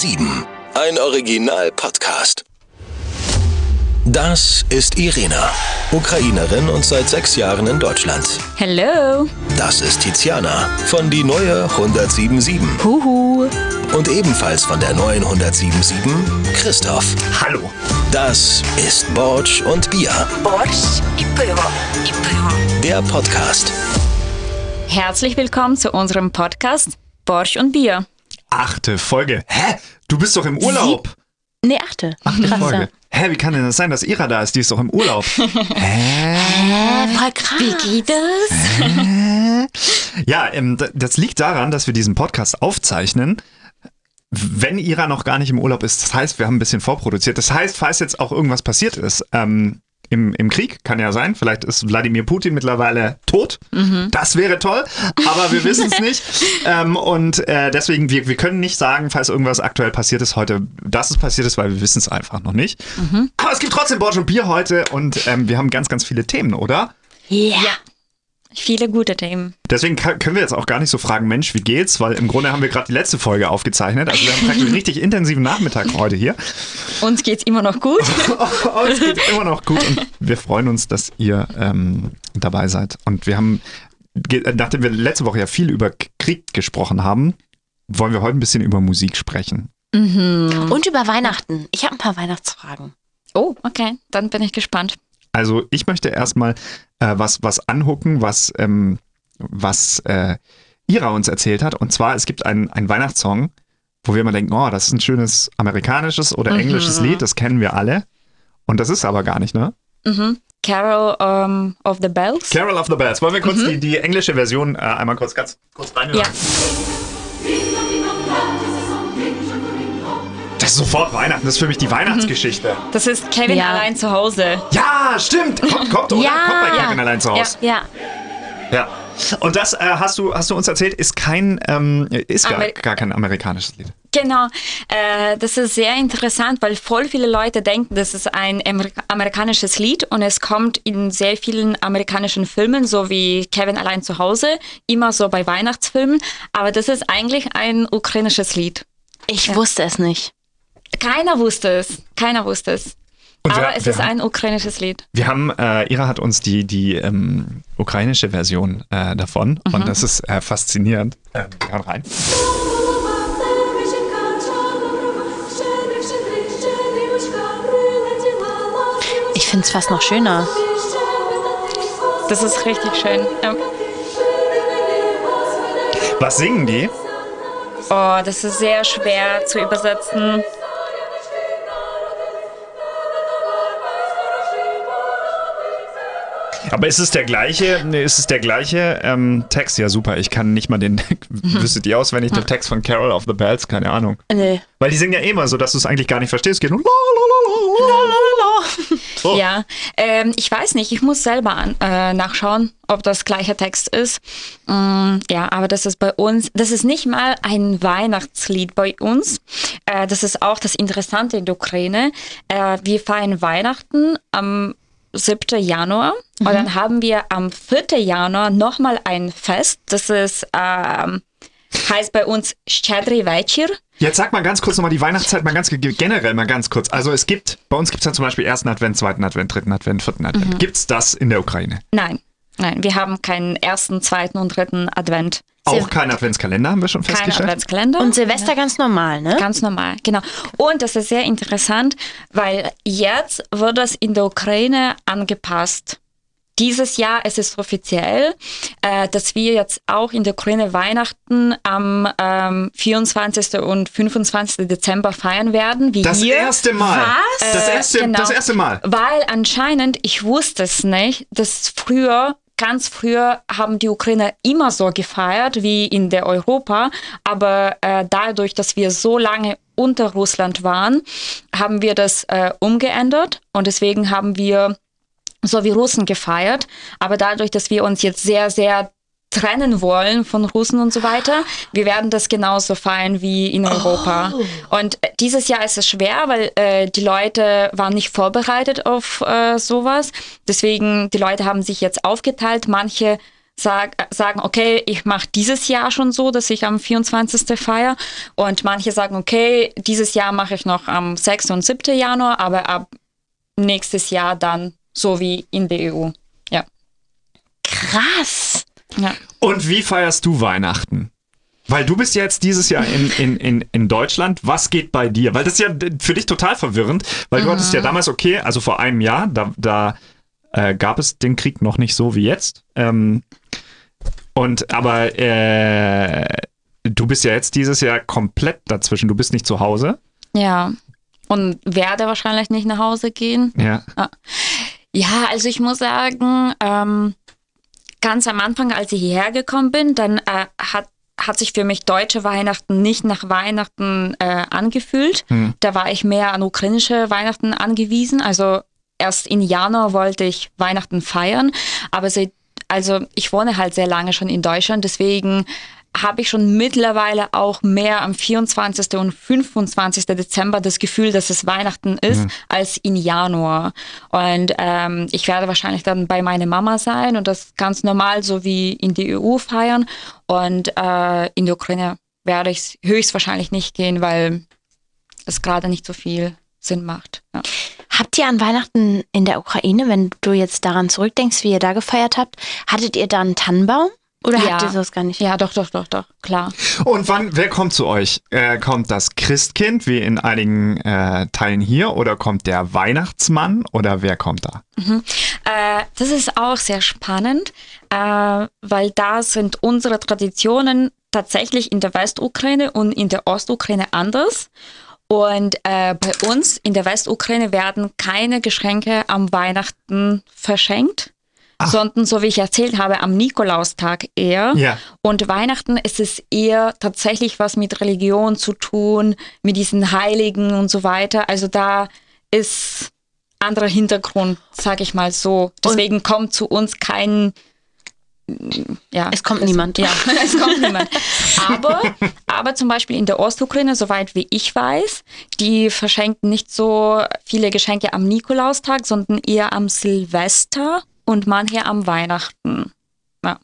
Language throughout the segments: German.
7. Ein Original-Podcast. Das ist Irina, Ukrainerin und seit sechs Jahren in Deutschland. Hello. Das ist Tiziana von die neue 1077. Huhu. Und ebenfalls von der neuen 1077 Christoph. Hallo. Das ist Borsch und Bier. Borsch i Pivo. Der Podcast. Herzlich willkommen zu unserem Podcast Borsch und Bier. Achte Folge. Hä? Du bist doch im Urlaub. Nee, achte. Achte Krass, Folge. Hä, wie kann denn das sein, dass Ira da ist? Die ist doch im Urlaub. Hä? Ja. Äh, voll krass. Wie geht es? Ja, ähm, das liegt daran, dass wir diesen Podcast aufzeichnen, wenn Ira noch gar nicht im Urlaub ist. Das heißt, wir haben ein bisschen vorproduziert. Das heißt, falls jetzt auch irgendwas passiert ist, ähm, im, im Krieg, kann ja sein, vielleicht ist Wladimir Putin mittlerweile tot. Das wäre toll, aber wir wissen es nicht. Ähm, und äh, deswegen, wir, wir können nicht sagen, falls irgendwas aktuell passiert ist heute, dass es passiert ist, weil wir wissen es einfach noch nicht. Aber es gibt trotzdem Borsch und Bier heute und ähm, wir haben ganz, ganz viele Themen, oder? Ja. Viele gute Themen. Deswegen können wir jetzt auch gar nicht so fragen, Mensch, wie geht's? Weil im Grunde haben wir gerade die letzte Folge aufgezeichnet. Also wir haben praktisch einen richtig intensiven Nachmittag heute hier. Uns geht's immer noch gut. Oh, es geht immer noch gut und wir freuen uns, dass ihr ähm, dabei seid. Und wir haben, äh, nachdem wir letzte Woche ja viel über Krieg gesprochen haben, wollen wir heute ein bisschen über Musik sprechen. Und über Weihnachten. Ich habe ein paar Weihnachtsfragen. Oh, okay. Dann bin ich gespannt. Also ich möchte erstmal äh, was, was anhucken, was, ähm, was äh, Ira uns erzählt hat. Und zwar, es gibt einen, einen Weihnachtssong, wo wir immer denken, oh, das ist ein schönes amerikanisches oder englisches Lied, das kennen wir alle. Und das ist aber gar nicht, ne? Mhm. Carol um, of the Bells. Carol of the Bells. Wollen wir kurz die, die englische Version äh, einmal kurz ganz kurz reinhören? Ja. Das ist sofort Weihnachten, das ist für mich die Weihnachtsgeschichte. Das ist Kevin Ja. allein zu Hause. Ja, stimmt. Kommt, kommt, oder? Ja. Kommt bei Kevin allein zu Hause. Ja. Ja. Und das äh, hast, du, hast du uns erzählt, ist kein, ähm, ist gar, gar kein amerikanisches Lied. Genau, äh, das ist sehr interessant, weil voll viele Leute denken, das ist ein Amerika amerikanisches Lied und es kommt in sehr vielen amerikanischen Filmen, so wie Kevin allein zu Hause, immer so bei Weihnachtsfilmen, aber das ist eigentlich ein ukrainisches Lied. Ich wusste es nicht. Keiner wusste es, keiner wusste es. Und aber wir- es wir ist haben- ein ukrainisches Lied. Wir haben, äh, Ira hat uns die, die ähm, ukrainische Version äh, davon und das ist äh, faszinierend. Äh, wir hören rein. Ich finde es fast noch schöner. Das ist richtig schön. Ja. Was singen die? Oh, das ist sehr schwer zu übersetzen. Aber ist es der gleiche, nee, ist es der gleiche ähm, Text? Ja, super. Ich kann nicht mal den, wüsstet ihr auswendig den Text von Carol of the Bells? Keine Ahnung. Nee. Weil die singen ja eh immer so, dass du es eigentlich gar nicht verstehst. Es geht la, la. Oh. Ja, ähm, ich weiß nicht, ich muss selber an, äh, nachschauen, ob das gleiche Text ist. Mm, ja, aber das ist bei uns, das ist nicht mal ein Weihnachtslied bei uns. Äh, das ist auch das Interessante in der Ukraine. Äh, wir feiern Weihnachten am 7. Januar. Mhm. Und dann haben wir am 4. Januar nochmal ein Fest. Das ist, ähm, heißt bei uns Shchadri Večer. Jetzt sag mal ganz kurz nochmal die Weihnachtszeit, mal ganz generell mal ganz kurz. Also es gibt, bei uns gibt es dann zum Beispiel ersten Advent, zweiten Advent, dritten Advent, vierten Advent. Mhm. Gibt es das in der Ukraine? Nein. Nein, wir haben keinen ersten, zweiten und dritten Advent. Auch kein Adventskalender, haben wir schon Kein festgestellt? Adventskalender. Und Silvester ganz normal, ne? Ganz normal, genau. Und das ist sehr interessant, weil jetzt wird das in der Ukraine angepasst. Dieses Jahr es ist offiziell, äh, dass wir jetzt auch in der Ukraine Weihnachten am ähm, 24. und 25. Dezember feiern werden. Wie Das hier. erste Mal. Was? Das Äh, erste, genau. das erste Mal. Weil anscheinend, ich wusste es nicht, dass früher, ganz früher haben die Ukrainer immer so gefeiert wie in der Europa, aber äh, dadurch, dass wir so lange unter Russland waren, haben wir das äh, umgeändert und deswegen haben wir so wie Russen gefeiert, aber dadurch, dass wir uns jetzt sehr, sehr trennen wollen von Russen und so weiter. Wir werden das genauso feiern wie in Europa. Und äh, dieses Jahr ist es schwer, weil äh, die Leute waren nicht vorbereitet auf äh, sowas. Deswegen, die Leute haben sich jetzt aufgeteilt. Manche sag, sagen, okay, ich mache dieses Jahr schon so, dass ich am 24. feiere. Und manche sagen, okay, dieses Jahr mache ich noch am 6. und 7. Januar, aber ab nächstes Jahr dann so wie in der EU. Ja. Krass. Ja. Und wie feierst du Weihnachten? Weil du bist jetzt dieses Jahr in, in, in, in Deutschland. Was geht bei dir? Weil das ist ja für dich total verwirrend, weil du hattest ja damals, okay, also vor einem Jahr, da, da äh, gab es den Krieg noch nicht so wie jetzt. Ähm, und aber äh, du bist ja jetzt dieses Jahr komplett dazwischen. Du bist nicht zu Hause. Ja. Und werde wahrscheinlich nicht nach Hause gehen. Ja. Ja, also ich muss sagen, ähm, ganz am Anfang, als ich hierher gekommen bin, dann äh, hat, hat sich für mich deutsche Weihnachten nicht nach Weihnachten äh, angefühlt. Da war ich mehr an ukrainische Weihnachten angewiesen. Also erst im Januar wollte ich Weihnachten feiern, aber seit, also ich wohne halt sehr lange schon in Deutschland, deswegen habe ich schon mittlerweile auch mehr am 24. und 25. Dezember das Gefühl, dass es Weihnachten ist, als in Januar. Und ähm, ich werde wahrscheinlich dann bei meiner Mama sein und das ganz normal so wie in die EU feiern. Und äh, in die Ukraine werde ich höchstwahrscheinlich nicht gehen, weil es gerade nicht so viel Sinn macht. Ja. Habt ihr an Weihnachten in der Ukraine, wenn du jetzt daran zurückdenkst, wie ihr da gefeiert habt, hattet ihr da einen Tannenbaum? Oder Ja. habt ihr sowas gar nicht? ja, doch, doch, doch, doch, klar. Und wann, wer kommt zu euch? Äh, kommt das Christkind, wie in einigen äh, Teilen hier, oder kommt der Weihnachtsmann, oder wer kommt da? Äh, das ist auch sehr spannend, äh, weil da sind unsere Traditionen tatsächlich in der Westukraine und in der Ostukraine anders. Und äh, bei uns in der Westukraine werden keine Geschenke am Weihnachten verschenkt, sondern so wie ich erzählt habe, am Nikolaustag eher. Ja. Und Weihnachten ist es eher tatsächlich was mit Religion zu tun, mit diesen Heiligen und so weiter. Also da ist anderer Hintergrund, sag ich mal so. Deswegen kommt zu uns kein ja, Es kommt niemand. Ja, es kommt niemand. Aber, aber zum Beispiel in der Ostukraine, soweit wie ich weiß, die verschenken nicht so viele Geschenke am Nikolaustag, sondern eher am Silvester und manche am Weihnachten. Ja.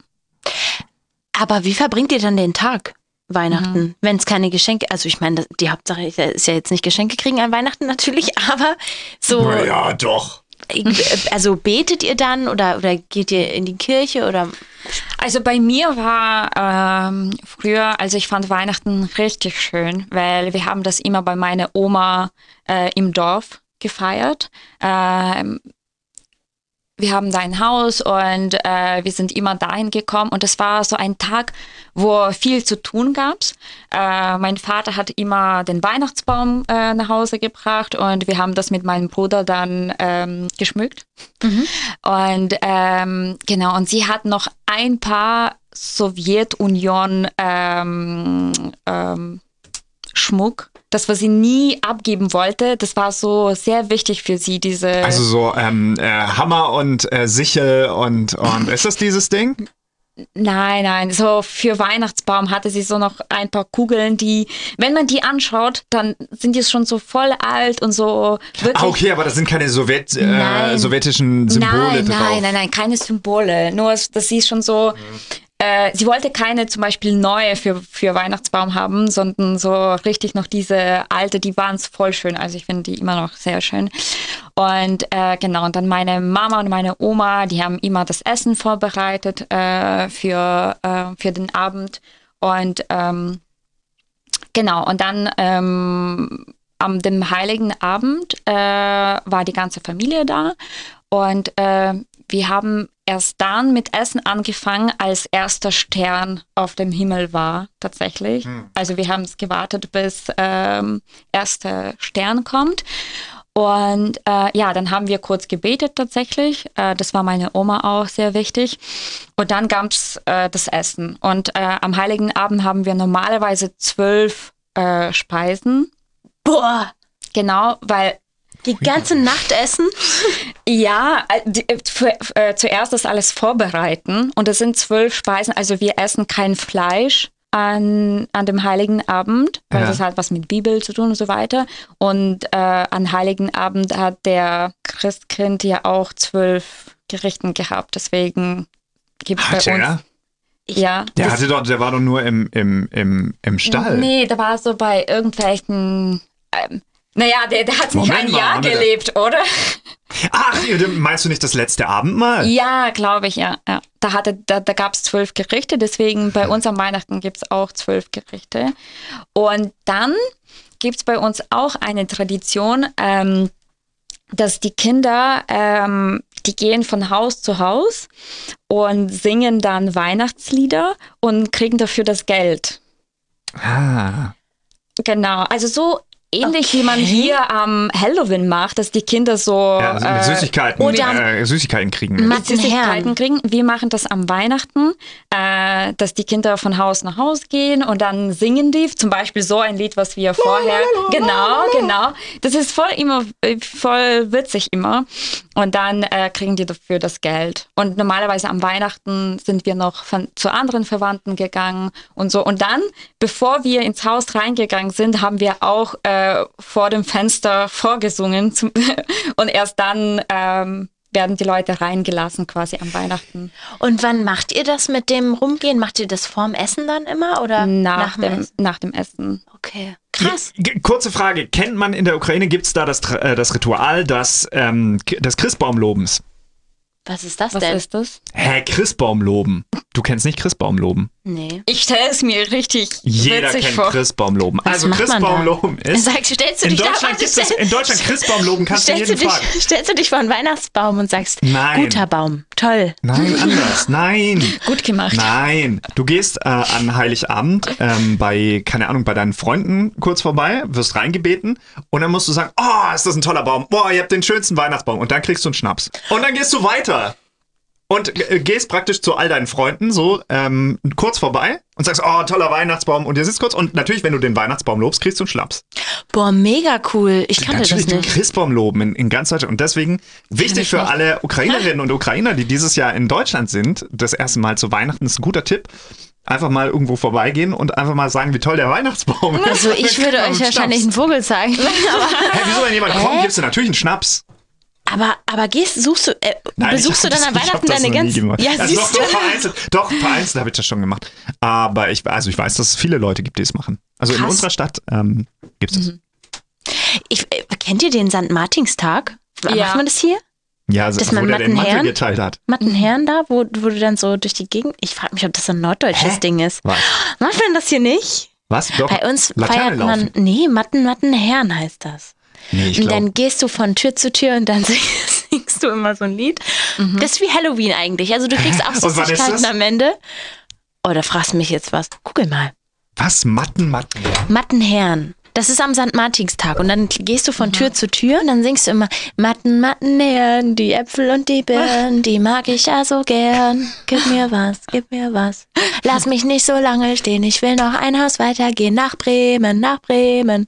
Aber wie verbringt ihr dann den Tag? Weihnachten, Mhm. wenn es keine Geschenke, also ich meine, die Hauptsache ist ja jetzt nicht Geschenke kriegen an Weihnachten natürlich, aber so, Ja, doch. also betet ihr dann oder, oder geht ihr in die Kirche oder Also bei mir war ähm, früher, also ich fand Weihnachten richtig schön, weil wir haben das immer bei meiner Oma äh, im Dorf gefeiert. Ähm, wir haben da ein Haus und äh, wir sind immer dahin gekommen und es war so ein Tag, wo viel zu tun gab. Äh, mein Vater hat immer den Weihnachtsbaum äh, nach Hause gebracht und wir haben das mit meinem Bruder dann ähm, geschmückt. Und ähm, genau, und sie hat noch ein paar Sowjetunion ähm, ähm, Schmuck, das was sie nie abgeben wollte. Das war so sehr wichtig für sie, diese. Also so ähm, äh, Hammer und äh, Sichel und, und ist das dieses Ding? Nein, nein, so für Weihnachtsbaum hatte sie so noch ein paar Kugeln, die, wenn man die anschaut, dann sind die schon so voll alt und so wirklich. Ah, okay, aber das sind keine Sowjet, äh, Nein. sowjetischen Symbole nein, drauf. Nein, nein, nein, keine Symbole. Nur, dass sie schon so. Äh, sie wollte keine zum Beispiel neue für, für Weihnachtsbaum haben, sondern so richtig noch diese alte, die waren voll schön. Also ich finde die immer noch sehr schön. Und äh, genau, und dann meine Mama und meine Oma, die haben immer das Essen vorbereitet äh, für, äh, für den Abend. Und ähm, genau, und dann ähm, am dem heiligen Abend äh, war die ganze Familie da und äh, wir haben erst dann mit Essen angefangen, als erster Stern auf dem Himmel war, tatsächlich. Also wir haben es gewartet, bis ähm, erster Stern kommt. Und äh, ja, dann haben wir kurz gebetet tatsächlich. Äh, das war meine Oma auch sehr wichtig. Und dann gab's äh, das Essen. Und äh, am Heiligen Abend haben wir normalerweise zwölf äh, Speisen. boah, Genau, weil die ganze Nacht essen? ja, äh, die, äh, für, äh, zuerst das alles vorbereiten und es sind zwölf Speisen, also wir essen kein Fleisch an, an dem Heiligen Abend, weil Ja. das hat was mit Bibel zu tun und so weiter. Und äh, an Heiligen Abend hat der Christkind ja auch zwölf Gerichten gehabt, deswegen gibt es bei uns. er? Ja. Der, hatte doch, der war doch nur im, im, im, im Stall. Nee, der war so bei irgendwelchen. Ähm, naja, der, der hat nicht Moment ein mal, Jahr gelebt, oder? Ach, meinst du nicht das letzte Abendmahl? Ja, glaube ich, ja. ja. Da, hatte, da, da gab es zwölf Gerichte, deswegen bei uns am Weihnachten gibt es auch zwölf Gerichte. Und dann gibt es bei uns auch eine Tradition, ähm, dass die Kinder, ähm, die gehen von Haus zu Haus und singen dann Weihnachtslieder und kriegen dafür das Geld. Ah. Genau, also so ähnlich wie man Okay. hier am Halloween macht, dass die Kinder so Ja, also mit äh, Süßigkeiten, oder- äh, Süßigkeiten kriegen. Mit Süßigkeiten kriegen. Wir machen das am Weihnachten, äh, dass die Kinder von Haus nach Haus gehen und dann singen die zum Beispiel so ein Lied, was wir vorher. Genau, genau. Das ist voll immer voll witzig immer. Und dann äh, kriegen die dafür das Geld. Und normalerweise am Weihnachten sind wir noch von, zu anderen Verwandten gegangen und so. Und dann, bevor wir ins Haus reingegangen sind, haben wir auch äh, vor dem Fenster vorgesungen. Zum, und erst dann ähm, werden die Leute reingelassen quasi am Weihnachten. Und wann macht ihr das mit dem Rumgehen? Macht ihr das vorm Essen dann immer oder Nach, dem dem, Essen? nach dem Essen. Okay, krass. Kurze Frage, kennt man in der Ukraine, gibt es da das, äh, das Ritual des, ähm, des Christbaumlobens? Was ist das Was denn? ist das? Hä, Christbaumloben? Du kennst nicht Christbaumloben? Nee. Ich stelle es mir richtig Jeder witzig kennt vor. Christbaumloben. Also macht man da? Christbaumloben ist... Sag, stellst du In dich da Deutschland gibt es, in Deutschland Christbaumloben kannst du stellst jeden du, fragen. dich, stellst du dich vor einen Weihnachtsbaum und sagst, Nein. guter Baum, toll. Nein, anders. Nein. Gut gemacht. Nein, du gehst äh, an Heiligabend ähm, bei, keine Ahnung, bei deinen Freunden kurz vorbei, wirst reingebeten und dann musst du sagen, oh, ist das ein toller Baum. Boah, ihr habt den schönsten Weihnachtsbaum. Und dann kriegst du einen Schnaps. Und dann gehst du weiter. Und äh, gehst praktisch zu all deinen Freunden so ähm, kurz vorbei und sagst, oh, toller Weihnachtsbaum. Und ihr sitzt kurz. Und natürlich, wenn du den Weihnachtsbaum lobst, kriegst du einen Schnaps. Boah, mega cool. Ich kannte Natürlich das den nicht. Christbaum loben in, in ganz Deutschland. Und deswegen wichtig ich für alle Ukrainerinnen und Ukrainer, die dieses Jahr in Deutschland sind, das erste Mal zu Weihnachten ist ein guter Tipp. Einfach mal irgendwo vorbeigehen und einfach mal sagen, wie toll der Weihnachtsbaum ist. Also ich würde euch wahrscheinlich einen Vogel zeigen. Hä, wieso, wenn jemand kommt, gibst du natürlich einen Schnaps. Aber, aber gehst, suchst du, äh, Nein, besuchst du dann das- an Weihnachten deine ganzen. Ja, also siehst doch, du. doch, vereinzelt, doch, vereinzelt habe ich das schon gemacht. Aber ich, also ich weiß, dass es viele Leute gibt, die es machen. Also in Krass. unserer Stadt ähm, gibt es das. Ich, äh, kennt ihr den St. Martinstag? Ja. Macht man das hier? Ja, also, Dass wo man der den Mantel Mattenherren- geteilt hat. Mattenherren da, wo, wo du dann so durch die Gegend. Ich frage mich, ob das so ein norddeutsches Hä? Ding ist. Was? Macht man das hier nicht? Was? Doch. Bei uns Laterne feiert man. laufen. Nee, Matten, Mattenherren heißt das. Nee, und dann gehst du von Tür zu Tür und dann singst, du immer so ein Lied. Das ist wie Halloween eigentlich. Also du kriegst auch Süßigkeiten am Ende. Oh, da fragst du mich jetzt was. Google mal. Was? Matten, Matten. Mattenherren. Das ist am St. Martinstag und dann gehst du von Tür zu Tür und dann singst du immer Matten, Mattenherren, die Äpfel und die Birnen, die mag ich ja so gern. Gib mir was, gib mir was. Lass mich nicht so lange stehen, ich will noch ein Haus weitergehen nach Bremen, nach Bremen.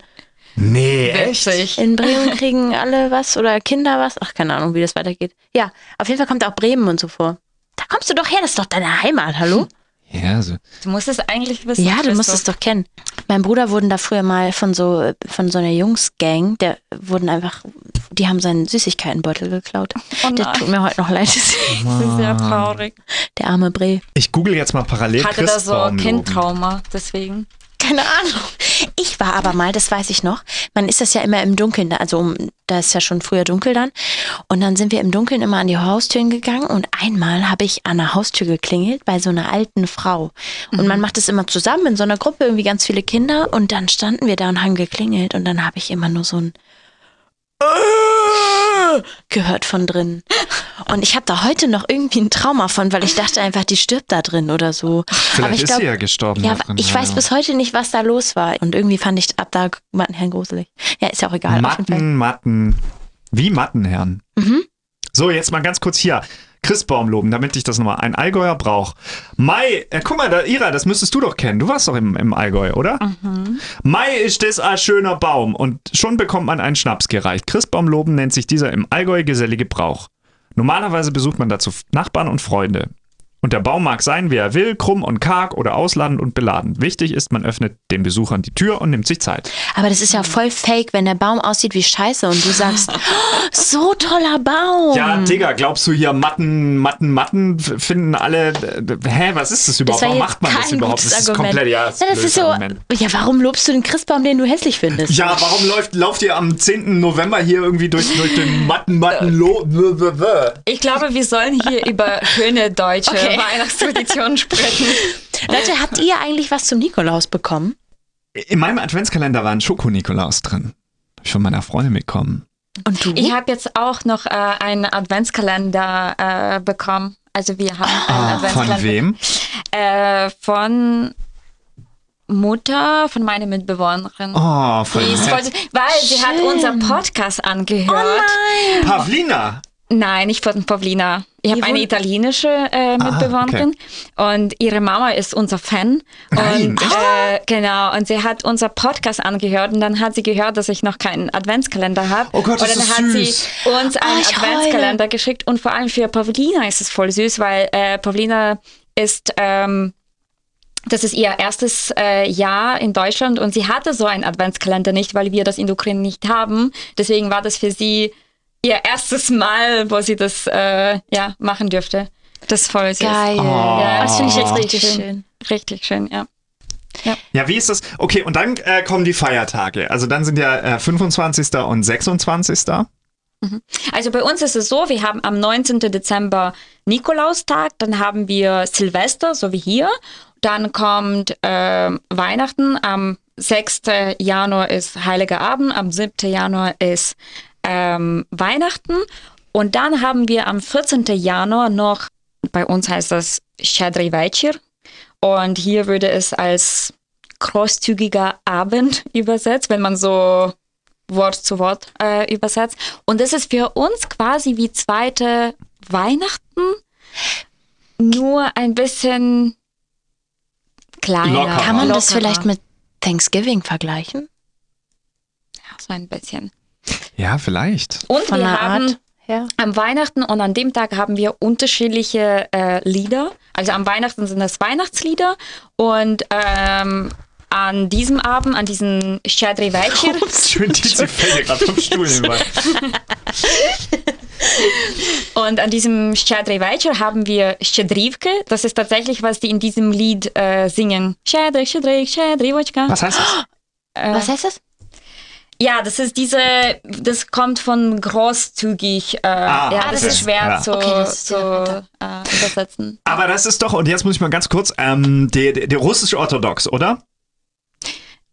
Nee, echt? Witzig. In Bremen kriegen alle was oder Kinder was. Ach, keine Ahnung, wie das weitergeht. Ja, auf jeden Fall kommt auch Bremen und so vor. Da kommst du doch her, das ist doch deine Heimat, hallo? Ja, so. Du musst es eigentlich wissen. Ja, du musst es doch kennen. Mein Bruder wurden da früher mal von so von so einer Jungsgang, der wurden einfach, die haben seinen Süßigkeitenbeutel geklaut. Oh der tut mir heute noch leid. Das ist sehr traurig. Der arme Bre. Ich google jetzt mal parallel Hatte da so. Kindtrauma, deswegen. Keine Ahnung. Ich war aber mal, das weiß ich noch, man ist das ja immer im Dunkeln, also da ist ja schon früher dunkel dann. Und dann sind wir im Dunkeln immer an die Haustüren gegangen und einmal habe ich an der Haustür geklingelt bei so einer alten Frau. Und man macht es immer zusammen in so einer Gruppe, irgendwie ganz viele Kinder. Und dann standen wir da und haben geklingelt und dann habe ich immer nur so ein gehört von drin. Und ich habe da heute noch irgendwie ein Trauma von, weil ich dachte einfach, die stirbt da drin oder so. Vielleicht Aber ich ist glaub, sie ja gestorben. ja, drin. ich weiß bis heute nicht, was da los war. Und irgendwie fand ich ab da Mattenherrn gruselig. Ja, ist ja auch egal. Matten, Matten. Wie Mattenherren. Mhm. So, jetzt mal ganz kurz hier. Christbaum loben, damit ich das nochmal. Ein Allgäuer Brauch. Mai, äh, guck mal, da, Ira, das müsstest du doch kennen. Du warst doch im, im Allgäu, oder? Mai ist das ein schöner Baum und schon bekommt man einen Schnaps gereicht. Christbaum loben nennt sich dieser im Allgäu gesellige Brauch. Normalerweise besucht man dazu Nachbarn und Freunde. Und der Baum mag sein, wie er will, krumm und karg oder ausladend und beladen. Wichtig ist, man öffnet den Besuchern die Tür und nimmt sich Zeit. Aber das ist ja voll fake, wenn der Baum aussieht wie Scheiße und du sagst, oh, so toller Baum. Ja, Digga, glaubst du hier Matten, Matten, Matten finden alle, hä, was ist das überhaupt? war Warum macht man das überhaupt? gutes Das ist Argument. komplett, ja, Ja, das ist, ein das ist so. Argument. Ja, warum lobst du den Christbaum, den du hässlich findest? Ja, warum läuft, lauft ihr am 10. November hier irgendwie durch, durch den Matten, Matten, Lo. Ich glaube, wir sollen hier über schöne deutsche Okay. Weihnachtstraditionen sprechen. Leute, habt ihr eigentlich was zum Nikolaus bekommen? In meinem Adventskalender war ein Schoko-Nikolaus drin. Hab ich von meiner Freundin bekommen. Und du? Ich habe jetzt auch noch äh, einen Adventskalender äh, bekommen. Also wir haben einen Ah, Adventskalender. von wem? Äh, von Mutter, von meiner Mitbewohnerin. Oh, von Die ist voll, weil sie hat unser Podcast angehört. Pavlina. Nein, nicht von Pavlina. Ich habe eine italienische äh, Mitbewohnerin und ihre Mama ist unser Fan. Nein, und äh, genau, und sie hat unser Podcast angehört und dann hat sie gehört, dass ich noch keinen Adventskalender habe. Oh Gott, und das dann ist hat süß. sie uns einen ich Adventskalender geschickt und vor allem für Pavlina ist es voll süß, weil äh, Pavlina ist ähm, das ist ihr erstes äh, Jahr in Deutschland und sie hatte so einen Adventskalender nicht, weil wir das in der Ukraine nicht haben. Deswegen war das für sie ihr erstes Mal, wo sie das äh, ja, machen dürfte. Das ist voll süß. Geil. Ja, das finde ich jetzt Oh. richtig schön. schön. Richtig schön, ja. Ja, wie ist das? Okay, und dann äh, kommen die Feiertage. Also dann sind ja äh, 25. und 26. Also bei uns ist es so, wir haben am 19. Dezember Nikolaustag, dann haben wir Silvester, so wie hier. Dann kommt ähm, Weihnachten, am 6. Januar ist Heiliger Abend, am 7. Januar ist ähm, Weihnachten. Und dann haben wir am 14. Januar noch, bei uns heißt das Shadri Vajir. Und hier würde es als großzügiger Abend übersetzt, wenn man so Wort zu Wort äh, übersetzt. Und das ist für uns quasi wie zweite Weihnachten, nur ein bisschen kleiner. Locker. Kann man das Lockerer. vielleicht mit Thanksgiving vergleichen? Ja, so ein bisschen. Ja, vielleicht. Und Von wir haben Art. Ja. Am Weihnachten und an dem Tag haben wir unterschiedliche äh, Lieder. Also am Weihnachten sind das Weihnachtslieder und ähm, an diesem Abend, an diesem Shadri Weichir. Schön, die fällt gerade vom Stuhl hinweg. und an diesem Shadri Weichir haben wir Shadrivke. Das ist tatsächlich, was die in diesem Lied äh, singen. Shadri, Shadri, Shadri, Was heißt das? Äh, was heißt das? Ja, das ist diese, das kommt von großzügig. Äh, Ah, ja, das okay. ist schwer Ja. zu, Okay, das zu ja äh, übersetzen. Aber das ist doch, und jetzt muss ich mal ganz kurz, ähm, der, der, der russisch-orthodox, oder?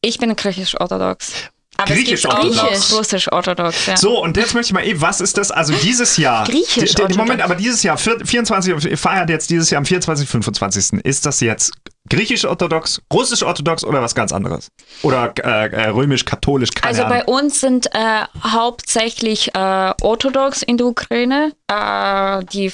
Ich bin griechisch-orthodox. Griechisch-orthodox. noch russisch-orthodox. Ja. So, und jetzt möchte ich mal eben, was ist das? Also dieses Jahr. Griechisch d- Moment, aber dieses Jahr, vier- 24, ihr feiert jetzt dieses Jahr am 24, 25. Ist das jetzt griechisch-orthodox, russisch-orthodox oder was ganz anderes? Oder äh, äh, römisch-katholisch, keine Also Ahnung. bei uns sind äh, hauptsächlich äh, orthodox in der Ukraine. Äh, die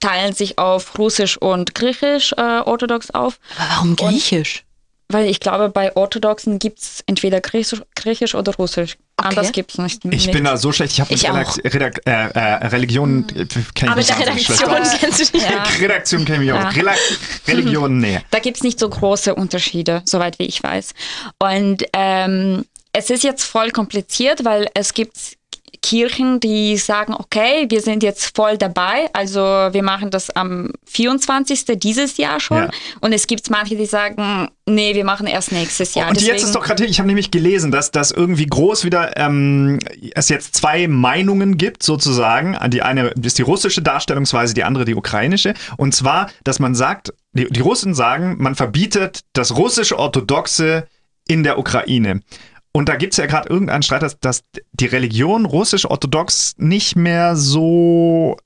teilen sich auf Russisch und Griechisch äh, orthodox auf. Aber warum Griechisch? Weil ich glaube, bei Orthodoxen gibt es entweder Griechisch, Griechisch oder Russisch. Okay. Anders gibt es nicht. Ich nicht. bin da so schlecht, ich habe mit Ich auch. Redakt, Redakt, äh, äh, Religion äh, kenn ich Aber mich der wahnsinnig schlecht Redaktion aus. kennst du dich Ja. Redaktion kenne ich mich Ja. Religion, nee. Da gibt es nicht so große Unterschiede, soweit wie ich weiß. Und ähm, es ist jetzt voll kompliziert, weil es gibt Kirchen, die sagen, okay, wir sind jetzt voll dabei, also wir machen das am 24. dieses Jahr schon. Ja. Und es gibt manche, die sagen, nee, wir machen erst nächstes Jahr. Und jetzt ist doch gerade, ich habe nämlich gelesen, dass das irgendwie groß wieder, ähm, es jetzt zwei Meinungen gibt sozusagen. Die eine ist die russische Darstellungsweise, die andere die ukrainische. Und zwar, dass man sagt, die, die Russen sagen, man verbietet das russische Orthodoxe in der Ukraine. Und da gibt es ja gerade irgendeinen Streit, dass, dass die Religion russisch-orthodox nicht mehr so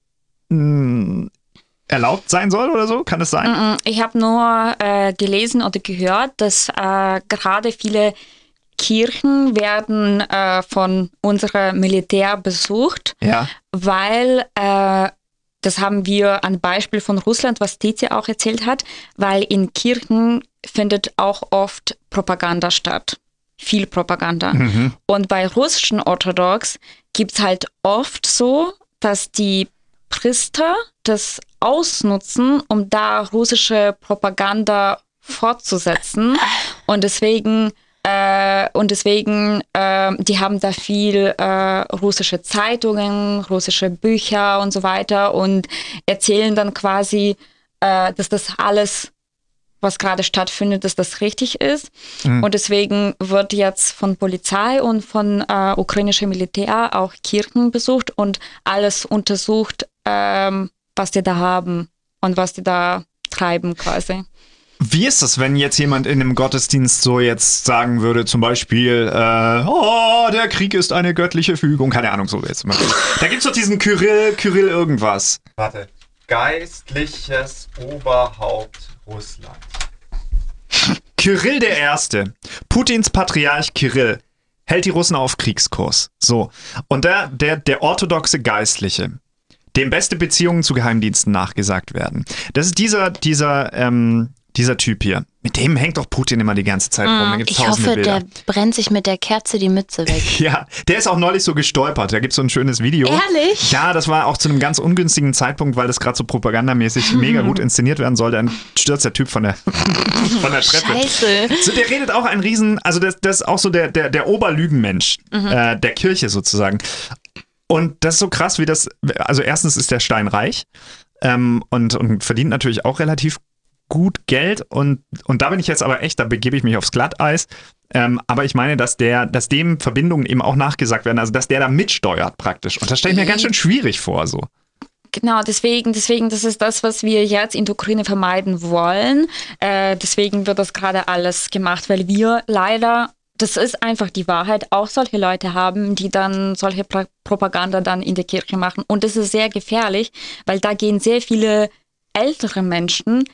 mh, erlaubt sein soll oder so. Kann es sein? Mm, Ich habe nur äh, gelesen oder gehört, dass äh, gerade viele Kirchen werden äh, von unserem Militär besucht, Ja. weil äh, das haben wir an Beispiel von Russland, was Tizia auch erzählt hat, weil in Kirchen findet auch oft Propaganda statt. Viel Propaganda. Mhm. Und bei russischen Orthodox gibt es halt oft so, dass die Priester das ausnutzen, um da russische Propaganda fortzusetzen. Und deswegen äh, und deswegen, äh, die haben da viel äh, russische Zeitungen, russische Bücher und so weiter und erzählen dann quasi, äh, dass das alles, was gerade stattfindet, dass das richtig ist. Mhm. Und deswegen wird jetzt von Polizei und von äh, ukrainischem Militär auch Kirchen besucht und alles untersucht, ähm, was die da haben und was die da treiben quasi. Wie ist das, wenn jetzt jemand in einem Gottesdienst so jetzt sagen würde, zum Beispiel, äh, oh, der Krieg ist eine göttliche Fügung, keine Ahnung, so jetzt. Da gibt es doch diesen Kyrill, Kyrill irgendwas. Warte. Geistliches Oberhaupt Russland. Kyrill der Erste, Putins Patriarch Kyrill, hält die Russen auf Kriegskurs. So. Und der, der, der orthodoxe Geistliche, dem beste Beziehungen zu Geheimdiensten nachgesagt werden. Das ist dieser, dieser, ähm, dieser Typ hier. Mit dem hängt doch Putin immer die ganze Zeit rum. Mm, ich hoffe, Bilder. der brennt sich mit der Kerze die Mütze weg. ja, der ist auch neulich so gestolpert. Da gibt es so ein schönes Video. Ehrlich? Ja, das war auch zu einem ganz ungünstigen Zeitpunkt, weil das gerade so propagandamäßig mega gut inszeniert werden soll. Dann stürzt der Typ von der, von der Treppe. Scheiße. So, der redet auch ein Riesen, also das, das ist auch so der, der, der Oberlügenmensch mhm. äh, der Kirche sozusagen. Und das ist so krass, wie das, also erstens ist der Stein reich. Ähm, und, und verdient natürlich auch relativ gut Geld und, und da bin ich jetzt aber echt, da begebe ich mich aufs Glatteis. Ähm, aber ich meine, dass der, dass dem Verbindungen eben auch nachgesagt werden, also dass der da mitsteuert praktisch. Und das stelle ich mir ganz schön schwierig vor, so. Genau, deswegen, deswegen, das ist das, was wir jetzt in der Ukraine vermeiden wollen. Äh, deswegen wird das gerade alles gemacht, weil wir leider, das ist einfach die Wahrheit, auch solche Leute haben, die dann solche Pro Propaganda dann in der Kirche machen. Und das ist sehr gefährlich, weil da gehen sehr viele ältere Menschen,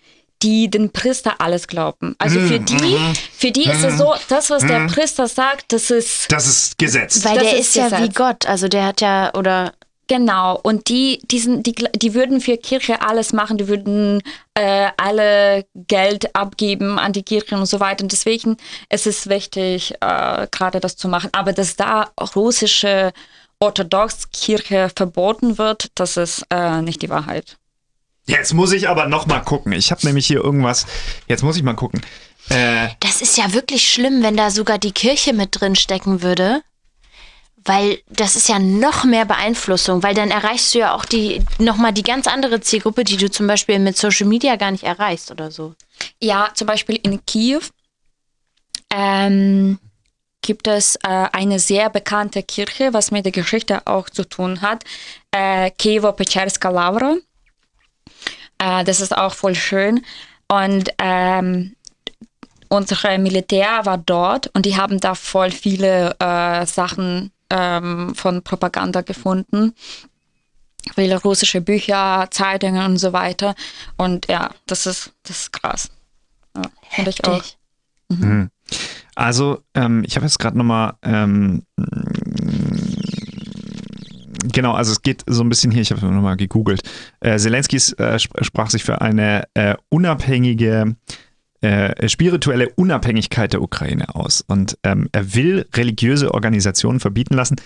die den Priester alles glauben. Also für mhm, die, mhm. für die ist es mhm. so, das, was der Priester sagt, das ist. Das ist Gesetz. Weil das der ist, ist ja wie Gott. Also der hat ja, oder. Genau, und die, die, sind, die, die würden für Kirche alles machen, die würden äh, alle Geld abgeben an die Kirche und so weiter. Und deswegen ist es wichtig, äh, gerade das zu machen. Aber dass da russische Orthodox-Kirche verboten wird, das ist äh, nicht die Wahrheit. Jetzt muss ich aber noch mal gucken. Ich habe nämlich hier irgendwas. Jetzt muss ich mal gucken. Äh, das ist ja wirklich schlimm, wenn da sogar die Kirche mit drin stecken würde. Weil das ist ja noch mehr Beeinflussung, weil dann erreichst du ja auch die nochmal die ganz andere Zielgruppe, die du zum Beispiel mit Social Media gar nicht erreichst oder so. Ja, zum Beispiel in Kiew ähm, gibt es äh, eine sehr bekannte Kirche, was mit der Geschichte auch zu tun hat, äh, Kiewo-Peczerska Lavra. Äh, das ist auch voll schön. Und ähm, unsere Militär war dort und die haben da voll viele äh, Sachen ähm, von Propaganda gefunden. Viele russische Bücher, Zeitungen und so weiter. Und ja, das ist, das ist krass. Ja, Finde ich auch. Mhm. mhm. Also, ähm, ich habe jetzt gerade nochmal ähm, Genau, also es geht so ein bisschen hier, ich habe nochmal gegoogelt. Äh, Zelensky äh, sprach sich für eine äh, unabhängige, äh, spirituelle Unabhängigkeit der Ukraine aus. Und ähm, er will religiöse Organisationen verbieten lassen,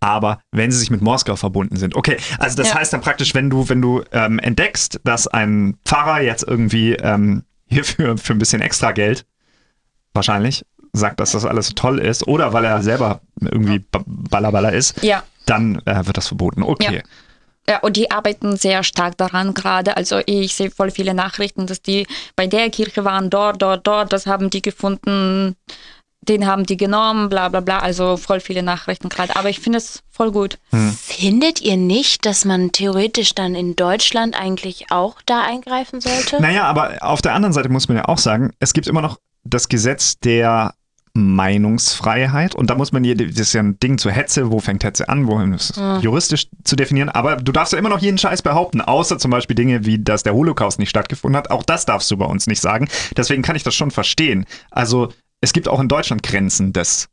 aber wenn sie sich mit Moskau verbunden sind. Okay, also das ja. heißt dann praktisch, wenn du, wenn du ähm, entdeckst, dass ein Pfarrer jetzt irgendwie ähm, hier für, für ein bisschen extra Geld wahrscheinlich sagt, dass das alles so toll ist, oder weil er selber irgendwie Ballerballer ist, ja dann äh, wird das verboten. Okay. Ja. Ja, und die arbeiten sehr stark daran gerade. Also ich sehe voll viele Nachrichten, dass die bei der Kirche waren, dort, dort, dort, das haben die gefunden, den haben die genommen, bla bla bla. Also voll viele Nachrichten gerade. Aber ich finde es voll gut. Hm. Findet ihr nicht, dass man theoretisch dann in Deutschland eigentlich auch da eingreifen sollte? Naja, aber auf der anderen Seite muss man ja auch sagen, es gibt immer noch das Gesetz der Meinungsfreiheit. Und da muss man, das ist ja ein Ding zur Hetze, wo fängt Hetze an, wohin ist mhm. juristisch zu definieren. Aber du darfst ja immer noch jeden Scheiß behaupten, außer zum Beispiel Dinge wie, dass der Holocaust nicht stattgefunden hat. Auch das darfst du bei uns nicht sagen. Deswegen kann ich das schon verstehen. Also es gibt auch in Deutschland Grenzen des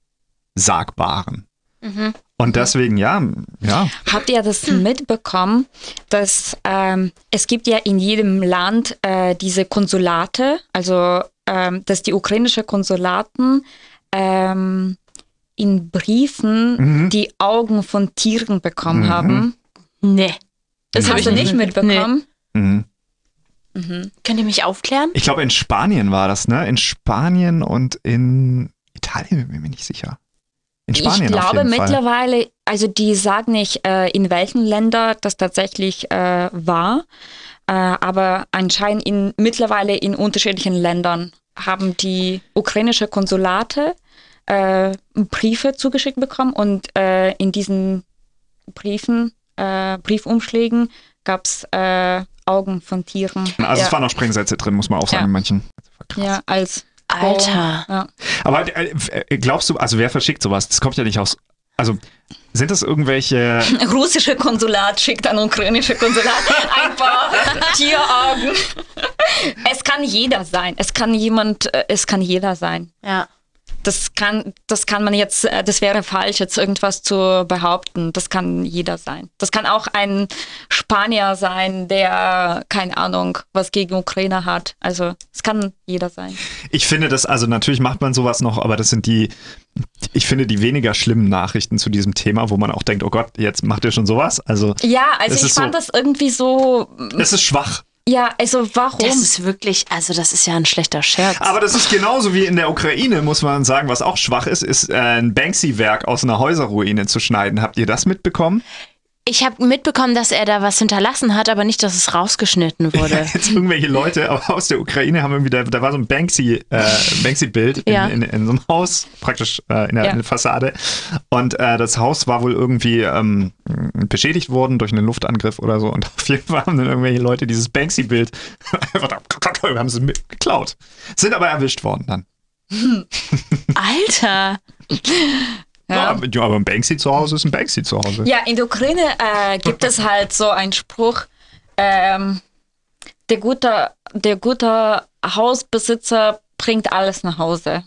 Sagbaren. Mhm. Und deswegen, ja, ja. Habt ihr das mitbekommen, dass ähm, es gibt ja in jedem Land äh, diese Konsulate, also ähm, dass die ukrainischen Konsulaten ähm, in Briefen mhm. die Augen von Tieren bekommen mhm. haben. Nee. Das hast du nicht mitbekommen? Nee. Mhm. Könnt ihr mich aufklären? Ich glaube, in Spanien war das, ne? In Spanien und in Italien bin ich mir nicht sicher. In Spanien ich auf glaube jeden Fall. mittlerweile, also die sagen nicht, äh, in welchen Ländern das tatsächlich äh, war, äh, aber anscheinend in, mittlerweile in unterschiedlichen Ländern haben die ukrainische Konsulate äh, Briefe zugeschickt bekommen und äh, in diesen Briefen, äh, Briefumschlägen gab es äh, Augen von Tieren. Also ja, es waren auch Sprengsätze drin, muss man auch sagen, Ja. in manchen. Krass. ja, als Alter. Ja. Aber äh, glaubst du, also wer verschickt sowas? Das kommt ja nicht aus. Also sind das irgendwelche. russische Konsulat schickt an ukrainische Konsulat ein paar Tieraugen. Es kann jeder sein. Es kann jemand, äh, es kann jeder sein. Ja. Das kann, das kann man jetzt, äh, das wäre falsch, jetzt irgendwas zu behaupten. Das kann jeder sein. Das kann auch ein Spanier sein, der, keine Ahnung, was gegen Ukraine hat. Also, es kann jeder sein. Ich finde das, also natürlich macht man sowas noch, aber das sind die, ich finde die weniger schlimmen Nachrichten zu diesem Thema, wo man auch denkt, oh Gott, jetzt macht ihr schon sowas. Also Ja, also ich fand so- das irgendwie so, es ist schwach. Ja, also warum? Das ist wirklich, also das ist ja ein schlechter Scherz. Aber das ist genauso wie in der Ukraine, muss man sagen, was auch schwach ist, ist äh, ein Banksy-Werk aus einer Häuserruine zu schneiden. Habt ihr das mitbekommen? Ich habe mitbekommen, dass er da was hinterlassen hat, aber nicht, dass es rausgeschnitten wurde. Jetzt irgendwelche Leute aus der Ukraine haben irgendwie, da, da war so ein Banksy, äh, Banksy-Bild in, Ja. in, in so einem Haus, praktisch äh, in, der, Ja. in der Fassade. Und äh, das Haus war wohl irgendwie ähm, beschädigt worden durch einen Luftangriff oder so. Und auf jeden Fall haben dann irgendwelche Leute dieses Banksy-Bild einfach da, haben sie geklaut. Sind aber erwischt worden dann. Alter. Ja. aber, ja, aber ein Banksy zu Hause ist ein Banksy zu Hause. Ja, in der Ukraine äh, gibt es halt so einen Spruch, ähm, der, gute, der gute Hausbesitzer bringt alles nach Hause.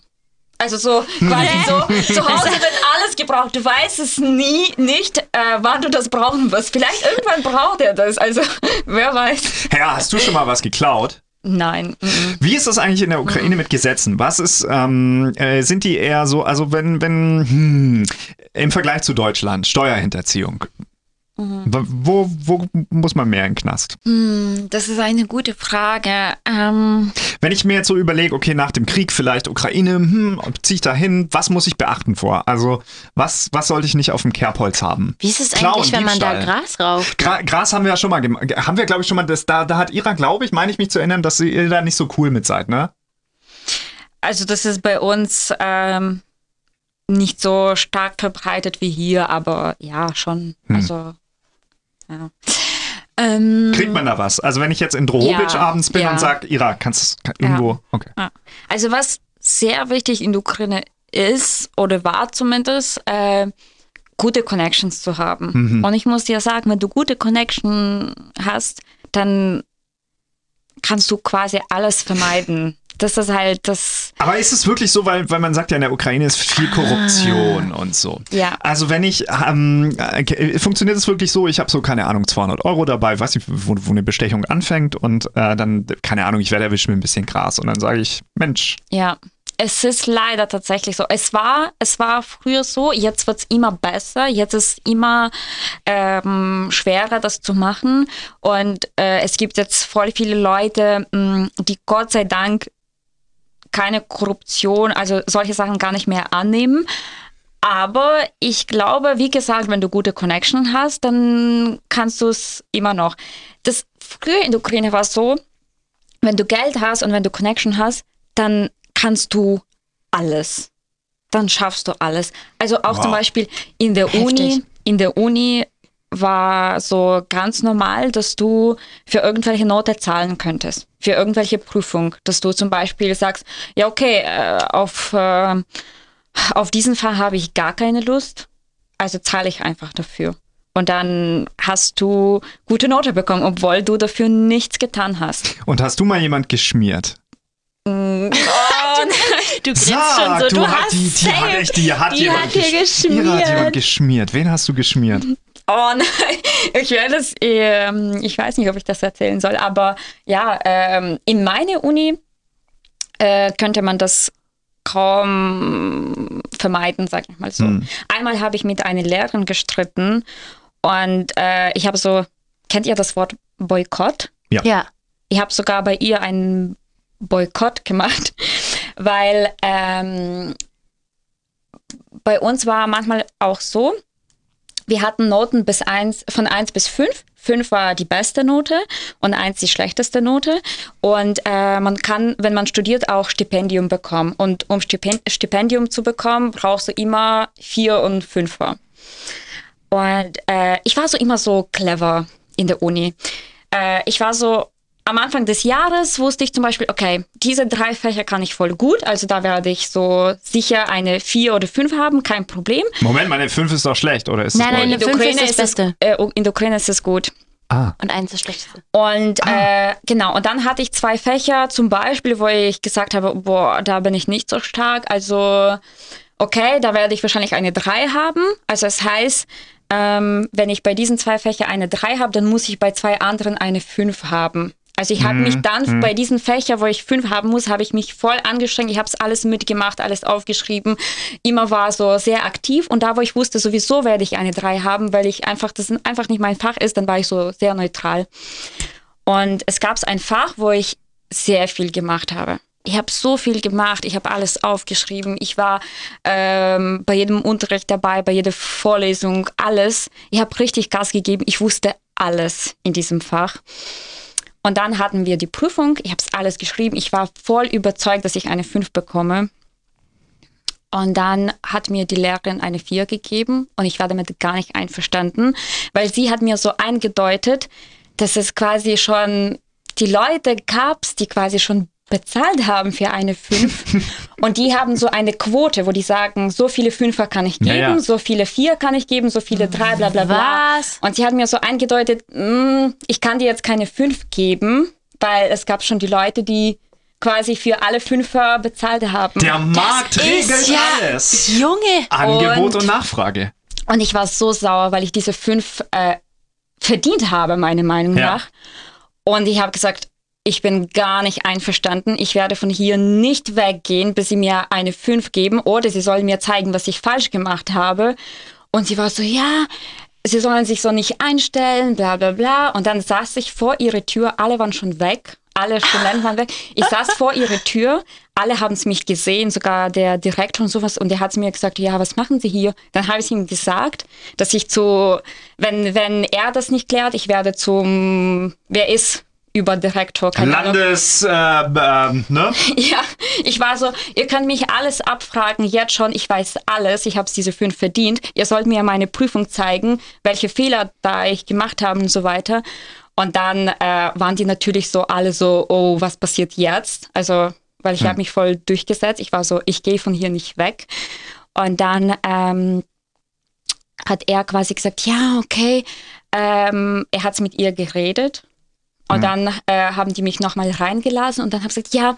Also so quasi so, zu Hause wird alles gebraucht. Du weißt es nie, nicht, äh, wann du das brauchen wirst. Vielleicht irgendwann braucht er das. Also wer weiß. Ja, hast du schon mal was geklaut? Nein. mhm. Wie ist das eigentlich in der Ukraine mit Gesetzen? Was ist, ähm, äh, sind die eher so, also wenn, wenn, hm, im Vergleich zu Deutschland, Steuerhinterziehung, w- wo, wo muss man mehr in den Knast? Hm, Das ist eine gute Frage. Ähm, Wenn ich mir jetzt so überlege, okay, nach dem Krieg vielleicht Ukraine, hm, ziehe ich da hin, was muss ich beachten vor? Also, was, was sollte ich nicht auf dem Kerbholz haben? Wie ist es Klauen, eigentlich, wenn man da Diebstahl. Gras raucht? Gra Gras haben wir ja schon mal gemacht. Haben wir, glaube ich, schon mal, das, da, da hat Ira, glaube ich, meine ich mich zu erinnern, dass ihr da nicht so cool mit seid, ne? Also das ist bei uns ähm, nicht so stark verbreitet wie hier, aber ja, schon. Hm. Also, ja. Ähm, Kriegt man da was? Also wenn ich jetzt in Drohobitsch Ja, abends bin ja. und sag, Ira, kannst du irgendwo, okay. Also was sehr wichtig in der Ukraine ist, oder war zumindest, äh, gute Connections zu haben. Mhm. Und ich muss dir sagen, wenn du gute Connection hast, dann kannst du quasi alles vermeiden. Das ist halt das, Aber ist es wirklich so, weil, weil man sagt ja, in der Ukraine ist viel Korruption und so. ja. Also wenn ich, ähm, äh, funktioniert es wirklich so, ich habe so, keine Ahnung, 200 Euro dabei, weiß nicht, wo, wo eine Bestechung anfängt und äh, dann, keine Ahnung, ich werde erwischt mit ein bisschen Gras und dann sage ich, Mensch, Ja, es ist leider tatsächlich so. Es war, es war früher so, jetzt wird es immer besser, jetzt ist immer ähm, schwerer, das zu machen. Und äh, es gibt jetzt voll viele Leute, mh, die Gott sei Dank keine Korruption, also solche Sachen gar nicht mehr annehmen. Aber ich glaube, wie gesagt, wenn du gute Connection hast, dann kannst du es immer noch. Das früher in der Ukraine war es so, wenn du Geld hast und wenn du Connection hast, dann kannst du alles. Dann schaffst du alles. Also auch Wow. zum Beispiel in der Heftig. Uni, in der Uni war so ganz normal, dass du für irgendwelche Note zahlen könntest, für irgendwelche Prüfung, dass du zum Beispiel sagst, ja okay, äh, auf, äh, auf diesen Fall habe ich gar keine Lust, also zahle ich einfach dafür. Und dann hast du gute Note bekommen, obwohl du dafür nichts getan hast. und hast du mal jemand geschmiert? Du grinst schon so, du, du hast die, die hat echt, die hat Die jemand hat geschmiert. geschmiert. Wen hast du geschmiert? Oh nein, ich werde es, ähm, ich weiß nicht, ob ich das erzählen soll, aber ja, ähm, in meiner Uni äh, könnte man das kaum vermeiden, sag ich mal so. Hm. Einmal habe ich mit einer Lehrerin gestritten und äh, ich habe so, kennt ihr das Wort Boykott? Ja. Ich habe sogar bei ihr einen Boykott gemacht, weil ähm, bei uns war manchmal auch so, wir hatten Noten bis eins, von 1 bis 5. 5 war die beste Note und 1 die schlechteste Note. Und äh, man kann, wenn man studiert, auch Stipendium bekommen. Und um Stipend Stipendium zu bekommen, brauchst du immer 4 und 5er. Und äh, ich war so immer so clever in der Uni. Äh, ich war so, am Anfang des Jahres wusste ich zum Beispiel, okay, diese drei Fächer kann ich voll gut, also da werde ich so sicher eine vier oder fünf haben, kein Problem. Moment, meine 5 ist doch schlecht, oder ist es Nein, nein, eine Fünf ist das es, Beste. äh, in der Ukraine ist es gut. Ah, Und eins das Schlechteste. Und äh, genau, und dann hatte ich zwei Fächer, zum Beispiel, wo ich gesagt habe, boah, da bin ich nicht so stark. Also, okay, da werde ich wahrscheinlich eine 3 haben. Also das heißt, ähm, wenn ich bei diesen zwei Fächern eine 3 habe, dann muss ich bei zwei anderen eine 5 haben. Also ich habe mich dann bei diesen Fächern, wo ich 5 haben muss, habe ich mich voll angestrengt. Ich habe es alles mitgemacht, alles aufgeschrieben. Immer war so sehr aktiv. Und da, wo ich wusste, sowieso werde ich eine 3 haben, weil ich einfach, das einfach nicht mein Fach ist, dann war ich so sehr neutral. Und es gab ein Fach, wo ich sehr viel gemacht habe. Ich habe so viel gemacht, ich habe alles aufgeschrieben. Ich war ähm, bei jedem Unterricht dabei, bei jeder Vorlesung, alles. Ich habe richtig Gas gegeben. Ich wusste alles in diesem Fach. Und dann hatten wir die Prüfung. Ich habe es alles geschrieben. Ich war voll überzeugt, dass ich eine 5 bekomme. Und dann hat mir die Lehrerin eine 4 gegeben und ich war damit gar nicht einverstanden, weil sie hat mir so eingedeutet, dass es quasi schon die Leute gab, die quasi schon bezahlt haben für eine 5 und die haben so eine Quote, wo die sagen, so viele Fünfer kann ich Ja, geben, ja. so viele 4 kann ich geben, so viele 3, bla bla bla. Was? Und sie hat mir so eingedeutet, "Mm, ich kann dir jetzt keine 5 geben, weil es gab schon die Leute, die quasi für alle Fünfer bezahlt haben. der Markt regelt ist ja alles. Junge. Angebot und, Und- Nachfrage. Und ich war so sauer, weil ich diese fünf äh, verdient habe, meiner Meinung Ja. nach. Und ich habe gesagt, ich bin gar nicht einverstanden. Ich werde von hier nicht weggehen, bis sie mir eine fünf geben oder sie sollen mir zeigen, was ich falsch gemacht habe. Und sie war so, ja, sie sollen sich so nicht einstellen, bla bla bla. Und dann saß ich vor ihrer Tür, alle waren schon weg. Alle Studenten waren weg. Ich saß vor ihrer Tür, alle haben es mich gesehen, sogar der Direktor und sowas. Und der hat mir gesagt, ja, was machen Sie hier? Dann habe ich ihm gesagt, dass ich zu, wenn, wenn er das nicht klärt, ich werde zum, wer ist Überdirektor, keine Ahnung. Landes, äh, ähm, ne? Ja, ich war so, ihr könnt mich alles abfragen, jetzt schon, ich weiß alles, ich habe diese fünf verdient. Ihr sollt mir meine Prüfung zeigen, welche Fehler da ich gemacht habe und so weiter. Und dann äh, waren die natürlich so alle so, oh, was passiert jetzt? Also, weil ich habe mich voll durchgesetzt. Ich war so, ich gehe von hier nicht weg. Und dann ähm, hat er quasi gesagt, ja, okay. Ähm, er hat mit ihr geredet. Und dann äh, haben die mich nochmal reingelassen und dann habe ich gesagt, ja,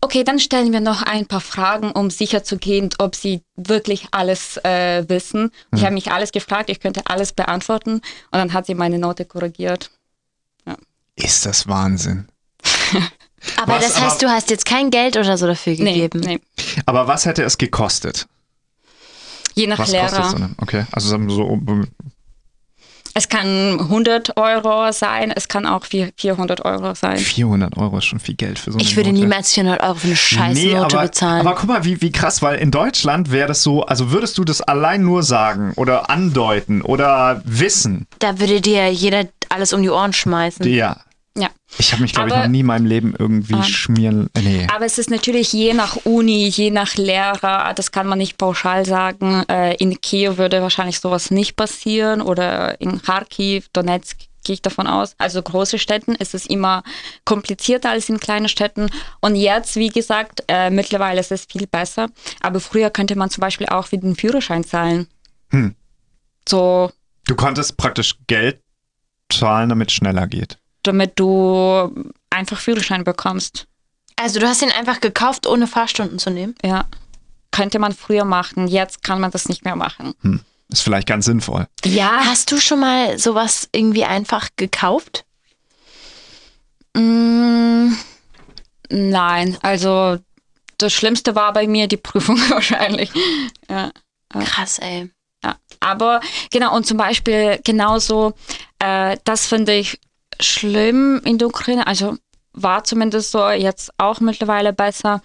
okay, dann stellen wir noch ein paar Fragen, um sicher zu gehen, ob sie wirklich alles äh, wissen. Und Ich habe mich alles gefragt, ich könnte alles beantworten und dann hat sie meine Note korrigiert. Ist das Wahnsinn. Aber Was, das heißt, aber- du hast jetzt kein Geld oder so dafür Nee, gegeben. nee. Aber was hätte es gekostet? Je nach Was Lehrer. kostet so eine? Okay, also so Es kann 100 Euro sein, es kann auch vier- 400 Euro sein. 400 Euro ist schon viel Geld für so eine Ich würde Note. niemals 400 Euro für eine scheiß Nee, Note aber, bezahlen. aber guck mal, wie, wie krass, weil in Deutschland wäre das so, also würdest du das allein nur sagen oder andeuten oder wissen? da würde dir jeder alles um die Ohren schmeißen. Ja. Ja. Ich habe mich, glaube ich, noch nie in meinem Leben irgendwie Ah. schmieren. äh, Nee. Aber es ist natürlich je nach Uni, je nach Lehrer, das kann man nicht pauschal sagen. Äh, In Kiew würde wahrscheinlich sowas nicht passieren oder in Kharkiv, Donetsk gehe ich davon aus. Also große Städten ist es immer komplizierter als in kleinen Städten. Und jetzt, wie gesagt, äh, mittlerweile ist es viel besser. Aber früher könnte man zum Beispiel auch für den Führerschein zahlen. Hm. So, Du konntest praktisch Geld zahlen, damit es schneller geht. Damit du einfach Führerschein bekommst. Also du hast ihn einfach gekauft, ohne Fahrstunden zu nehmen? Ja. Könnte man früher machen. Jetzt kann man das nicht mehr machen. Ist vielleicht ganz sinnvoll. Ja, Hast du schon mal sowas irgendwie einfach gekauft? Mm, nein, also das Schlimmste war bei mir die Prüfung wahrscheinlich. Ja, Krass, ey. ja. Aber genau, und zum Beispiel genauso, äh, das finde ich schlimm in der Ukraine, also war zumindest so, jetzt auch mittlerweile besser,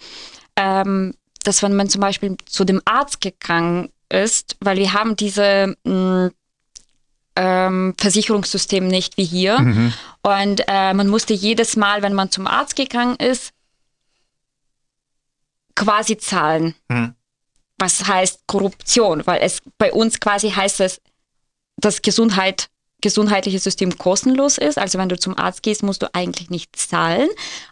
ähm, dass wenn man zum Beispiel zu dem Arzt gegangen ist, weil wir haben diese mh, ähm, Versicherungssystem nicht wie hier. Und äh, man musste jedes Mal, wenn man zum Arzt gegangen ist, quasi zahlen. Mhm. Was heißt Korruption? Weil es bei uns quasi heißt es, dass Gesundheit, gesundheitliche System kostenlos ist. Also wenn du zum Arzt gehst, musst du eigentlich nicht zahlen.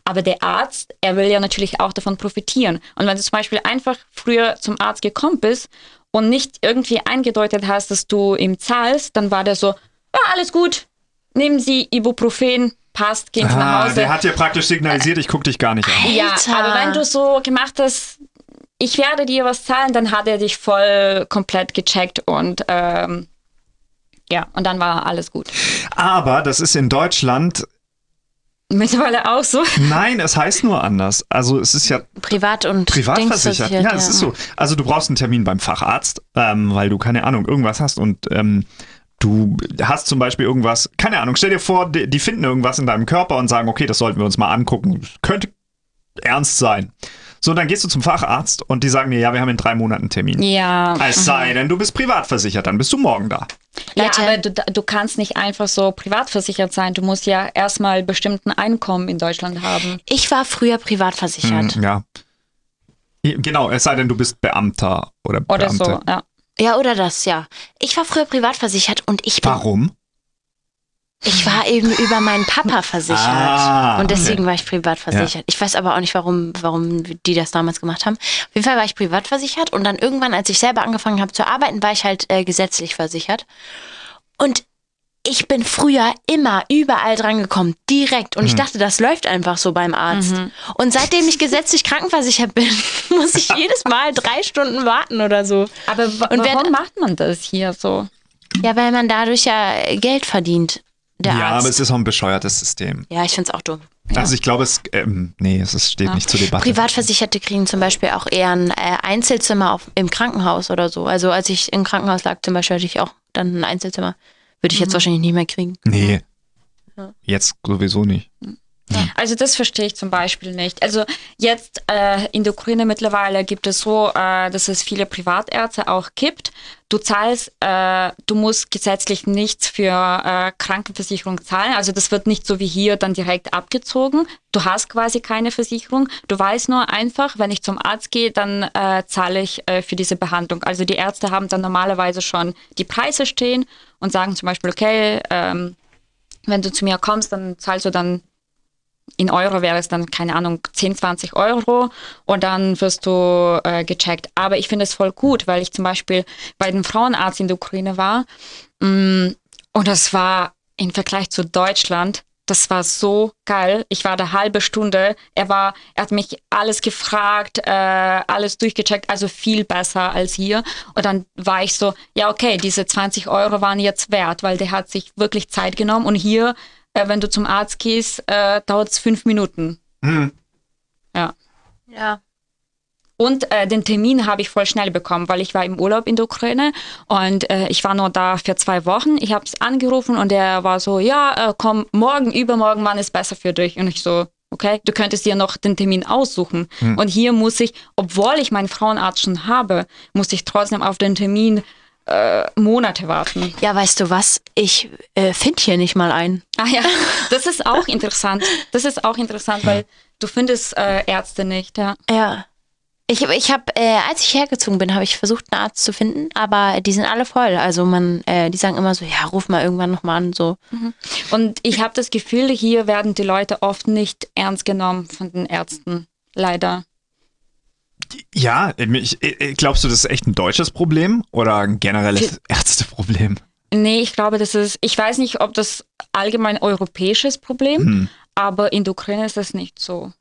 Aber der Arzt, er will ja natürlich auch davon profitieren. Und wenn du zum Beispiel einfach früher zum Arzt gekommen bist und nicht irgendwie eingedeutet hast, dass du ihm zahlst, dann war der so, ja, alles gut, nehmen Sie Ibuprofen, passt, gehen Sie nach Ah, Hause. der hat dir praktisch signalisiert, ich guck dich gar nicht an. Ja, Alter. aber wenn du so gemacht hast, ich werde dir was zahlen, dann hat er dich voll komplett gecheckt und ähm, ja, und dann war alles gut. Aber das ist in Deutschland, Mittlerweile auch so. nein, es heißt nur anders. Also es ist ja Privat und privatversichert. Ja, es ist so. Also du brauchst einen Termin beim Facharzt, ähm, weil du keine Ahnung, irgendwas hast und ähm, du hast zum Beispiel irgendwas, keine Ahnung, stell dir vor, die, die finden irgendwas in deinem Körper und sagen, okay, das sollten wir uns mal angucken. Könnte ernst sein. So, dann gehst du zum Facharzt und die sagen dir, ja, wir haben in drei Monaten einen Termin. Ja. Es sei denn, du bist privat versichert, dann bist du morgen da. Ja, Leute. aber du, du kannst nicht einfach so privat versichert sein. Du musst ja erstmal bestimmten Einkommen in Deutschland haben. Ich war früher privat versichert. Hm, ja. Genau, es sei denn, du bist Beamter oder Oder Beamte. so, ja. Ja, oder das, ja. Ich war früher privat versichert und ich bin, Warum? Ich war eben über meinen Papa versichert. Ah, und deswegen okay. war ich privat versichert. Ich weiß aber auch nicht, warum, warum die das damals gemacht haben. Auf jeden Fall war ich privat versichert und dann irgendwann, als ich selber angefangen habe zu arbeiten, war ich halt äh, gesetzlich versichert. Und ich bin früher immer überall dran gekommen, direkt. Und ich dachte, das läuft einfach so beim Arzt. Und seitdem ich gesetzlich krankenversichert bin, muss ich jedes Mal drei Stunden warten oder so. Aber Und wer- warum macht man das hier so? Ja, weil man dadurch ja Geld verdient, der Ja, Arzt. aber es ist auch ein bescheuertes System. ja, ich find's auch dumm. Also ich glaube, es, ähm, nee, es ist- steht nicht zur Debatte. Privatversicherte kriegen zum Beispiel auch eher ein äh, Einzelzimmer auf, im Krankenhaus oder so. Also als ich im Krankenhaus lag zum Beispiel, hatte ich auch dann ein Einzelzimmer. Würde ich jetzt wahrscheinlich nicht mehr kriegen. Nee. Jetzt sowieso nicht. Also das verstehe ich zum Beispiel nicht. Also jetzt äh, in der Ukraine mittlerweile gibt es so, äh, dass es viele Privatärzte auch gibt. Du zahlst, äh, du musst gesetzlich nichts für äh, Krankenversicherung zahlen. Also das wird nicht so wie hier dann direkt abgezogen. Du hast quasi keine Versicherung. Du weißt nur einfach, wenn ich zum Arzt gehe, dann äh, zahle ich äh, für diese Behandlung. Also die Ärzte haben dann normalerweise schon die Preise stehen und sagen zum Beispiel, okay, ähm, wenn du zu mir kommst, dann zahlst du dann in Euro wäre es dann, keine Ahnung, 10, 20 Euro und dann wirst du äh, gecheckt. Aber ich finde es voll gut, weil ich zum Beispiel bei dem Frauenarzt in der Ukraine war mm, und das war im Vergleich zu Deutschland, das war so geil. Ich war da halbe Stunde. Er war, er hat mich alles gefragt, äh, alles durchgecheckt, also viel besser als hier. Und dann war ich so, ja okay, diese 20 Euro waren jetzt wert, weil der hat sich wirklich Zeit genommen. Und hier, äh, wenn du zum Arzt gehst, äh, dauert es fünf Minuten. Hm. Ja. Ja. Und äh, den Termin habe ich voll schnell bekommen, weil ich war im Urlaub in der Ukraine und äh, ich war nur da für zwei Wochen. Ich habe es angerufen und er war so, ja, äh, komm, morgen, übermorgen, wann ist besser für dich? Und ich so, okay, du könntest dir noch den Termin aussuchen. Und hier muss ich, obwohl ich meinen Frauenarzt schon habe, muss ich trotzdem auf den Termin äh, Monate warten. Ja, weißt du was? Ich äh, finde hier nicht mal einen. Ah ja, das ist auch interessant. Das ist auch interessant, weil du findest äh, Ärzte nicht, ja. Ja. Ich, ich habe, äh, als ich hergezogen bin, habe ich versucht, einen Arzt zu finden, aber die sind alle voll. Also man, äh, die sagen immer so, ja, ruf mal irgendwann nochmal an, so. Und ich habe das Gefühl, hier werden die Leute oft nicht ernst genommen von den Ärzten. Leider. Ja, ich, ich, glaubst du, das ist echt ein deutsches Problem oder ein generelles Ärzteproblem? Nee, ich glaube, das ist, ich weiß nicht, ob das allgemein europäisches Problem, Hm. aber in der Ukraine ist das nicht so.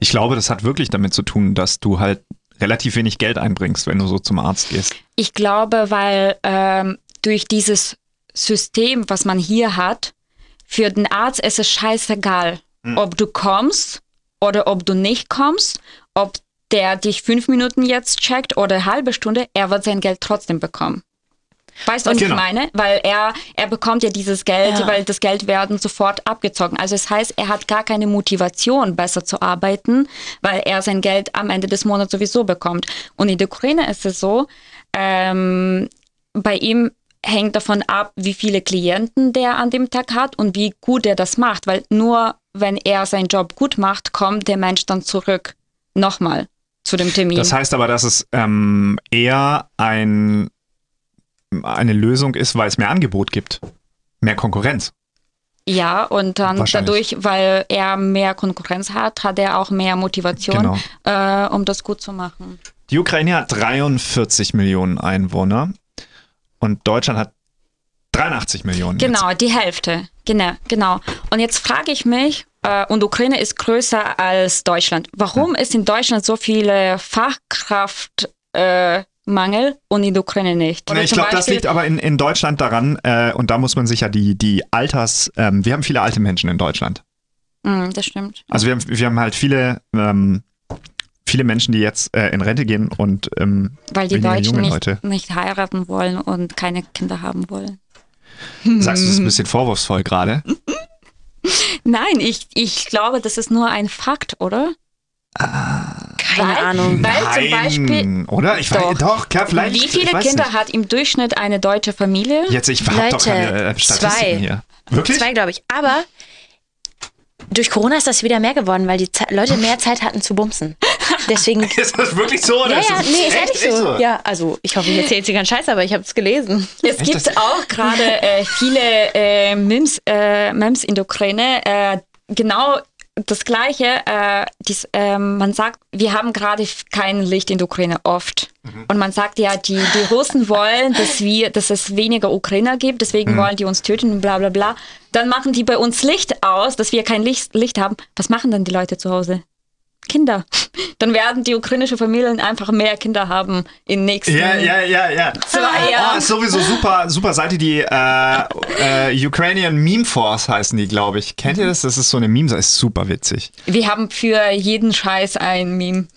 Ich glaube, das hat wirklich damit zu tun, dass du halt relativ wenig Geld einbringst, wenn du so zum Arzt gehst. Ich glaube, weil ähm, durch dieses System, was man hier hat, für den Arzt ist es scheißegal, ob du kommst oder ob du nicht kommst, ob der dich fünf Minuten jetzt checkt oder eine halbe Stunde, er wird sein Geld trotzdem bekommen. Weißt du, was Genau. ich meine? Weil er, er bekommt ja dieses Geld, Ja. weil das Geld werden sofort abgezogen. Also es heißt, er hat gar keine Motivation, besser zu arbeiten, weil er sein Geld am Ende des Monats sowieso bekommt. Und in der Ukraine ist es so, ähm, bei ihm hängt davon ab, wie viele Klienten der an dem Tag hat und wie gut er das macht, weil nur wenn er seinen Job gut macht, kommt der Mensch dann zurück nochmal zu dem Termin. Das heißt aber, dass es ähm, eher ein, eine Lösung ist, weil es mehr Angebot gibt. Mehr Konkurrenz. Ja, und dann dadurch, weil er mehr Konkurrenz hat, hat er auch mehr Motivation, Genau. äh, um das gut zu machen. Die Ukraine hat 43 Millionen Einwohner und Deutschland hat 83 Millionen. Genau, die Hälfte. Genau, genau. Und jetzt frage ich mich, und Ukraine ist größer als Deutschland. Warum ist in Deutschland so viele Fachkraftmangel äh, Mangel und in der Ukraine nicht? Nee, ich glaube, das liegt aber in, in Deutschland daran, äh, und da muss man sich ja die, die Alters, ähm, wir haben viele alte Menschen in Deutschland. Mm, das stimmt. Also wir haben, wir haben halt viele, ähm, viele Menschen, die jetzt äh, in Rente gehen und ähm, Weil die Deutschen nicht, Leute. nicht heiraten wollen und keine Kinder haben wollen. Sagst du, das ist ein bisschen vorwurfsvoll gerade? Nein, ich, ich glaube, das ist nur ein Fakt, oder? Keine weil, Ahnung. Weil zum Beispiel, Nein, oder? Ich weiß, Doch. doch, klar, vielleicht. wie viele Kinder nicht. hat im Durchschnitt eine deutsche Familie? Jetzt, ich habe doch Leute, keine äh, Statistiken zwei. hier. Wirklich? Zwei, glaube ich. Aber durch Corona ist das wieder mehr geworden, weil die Ze Leute mehr Zeit hatten zu bumsen. Deswegen. Ist das wirklich so? Oder Ja, ist ja, nee, ist echt, ehrlich so. Ja, also ich hoffe, ich erzähle jetzt hier keinen Scheiß, aber ich habe es gelesen. Es gibt auch gerade äh, viele äh, Memes, äh, der Ukraine. Äh, genau das Gleiche. Äh, dies, ähm, man sagt, wir haben gerade kein Licht in der Ukraine oft. Und man sagt ja, die, die Russen wollen, dass wir, dass es weniger Ukrainer gibt, deswegen wollen die uns töten und bla bla bla. Dann machen die bei uns Licht aus, dass wir kein Licht, Licht haben. Was machen dann die Leute zu Hause? Kinder. Dann werden die ukrainischen Familien einfach mehr Kinder haben in den nächsten Ja, ja, ja, ja. zwei Jahren. Oh, ist sowieso super, super Seite, die äh, äh, Ukrainian Meme Force heißen die, glaube ich. Kennt ihr das? Das ist so eine Meme, das ist super witzig. Wir haben für jeden Scheiß ein Meme.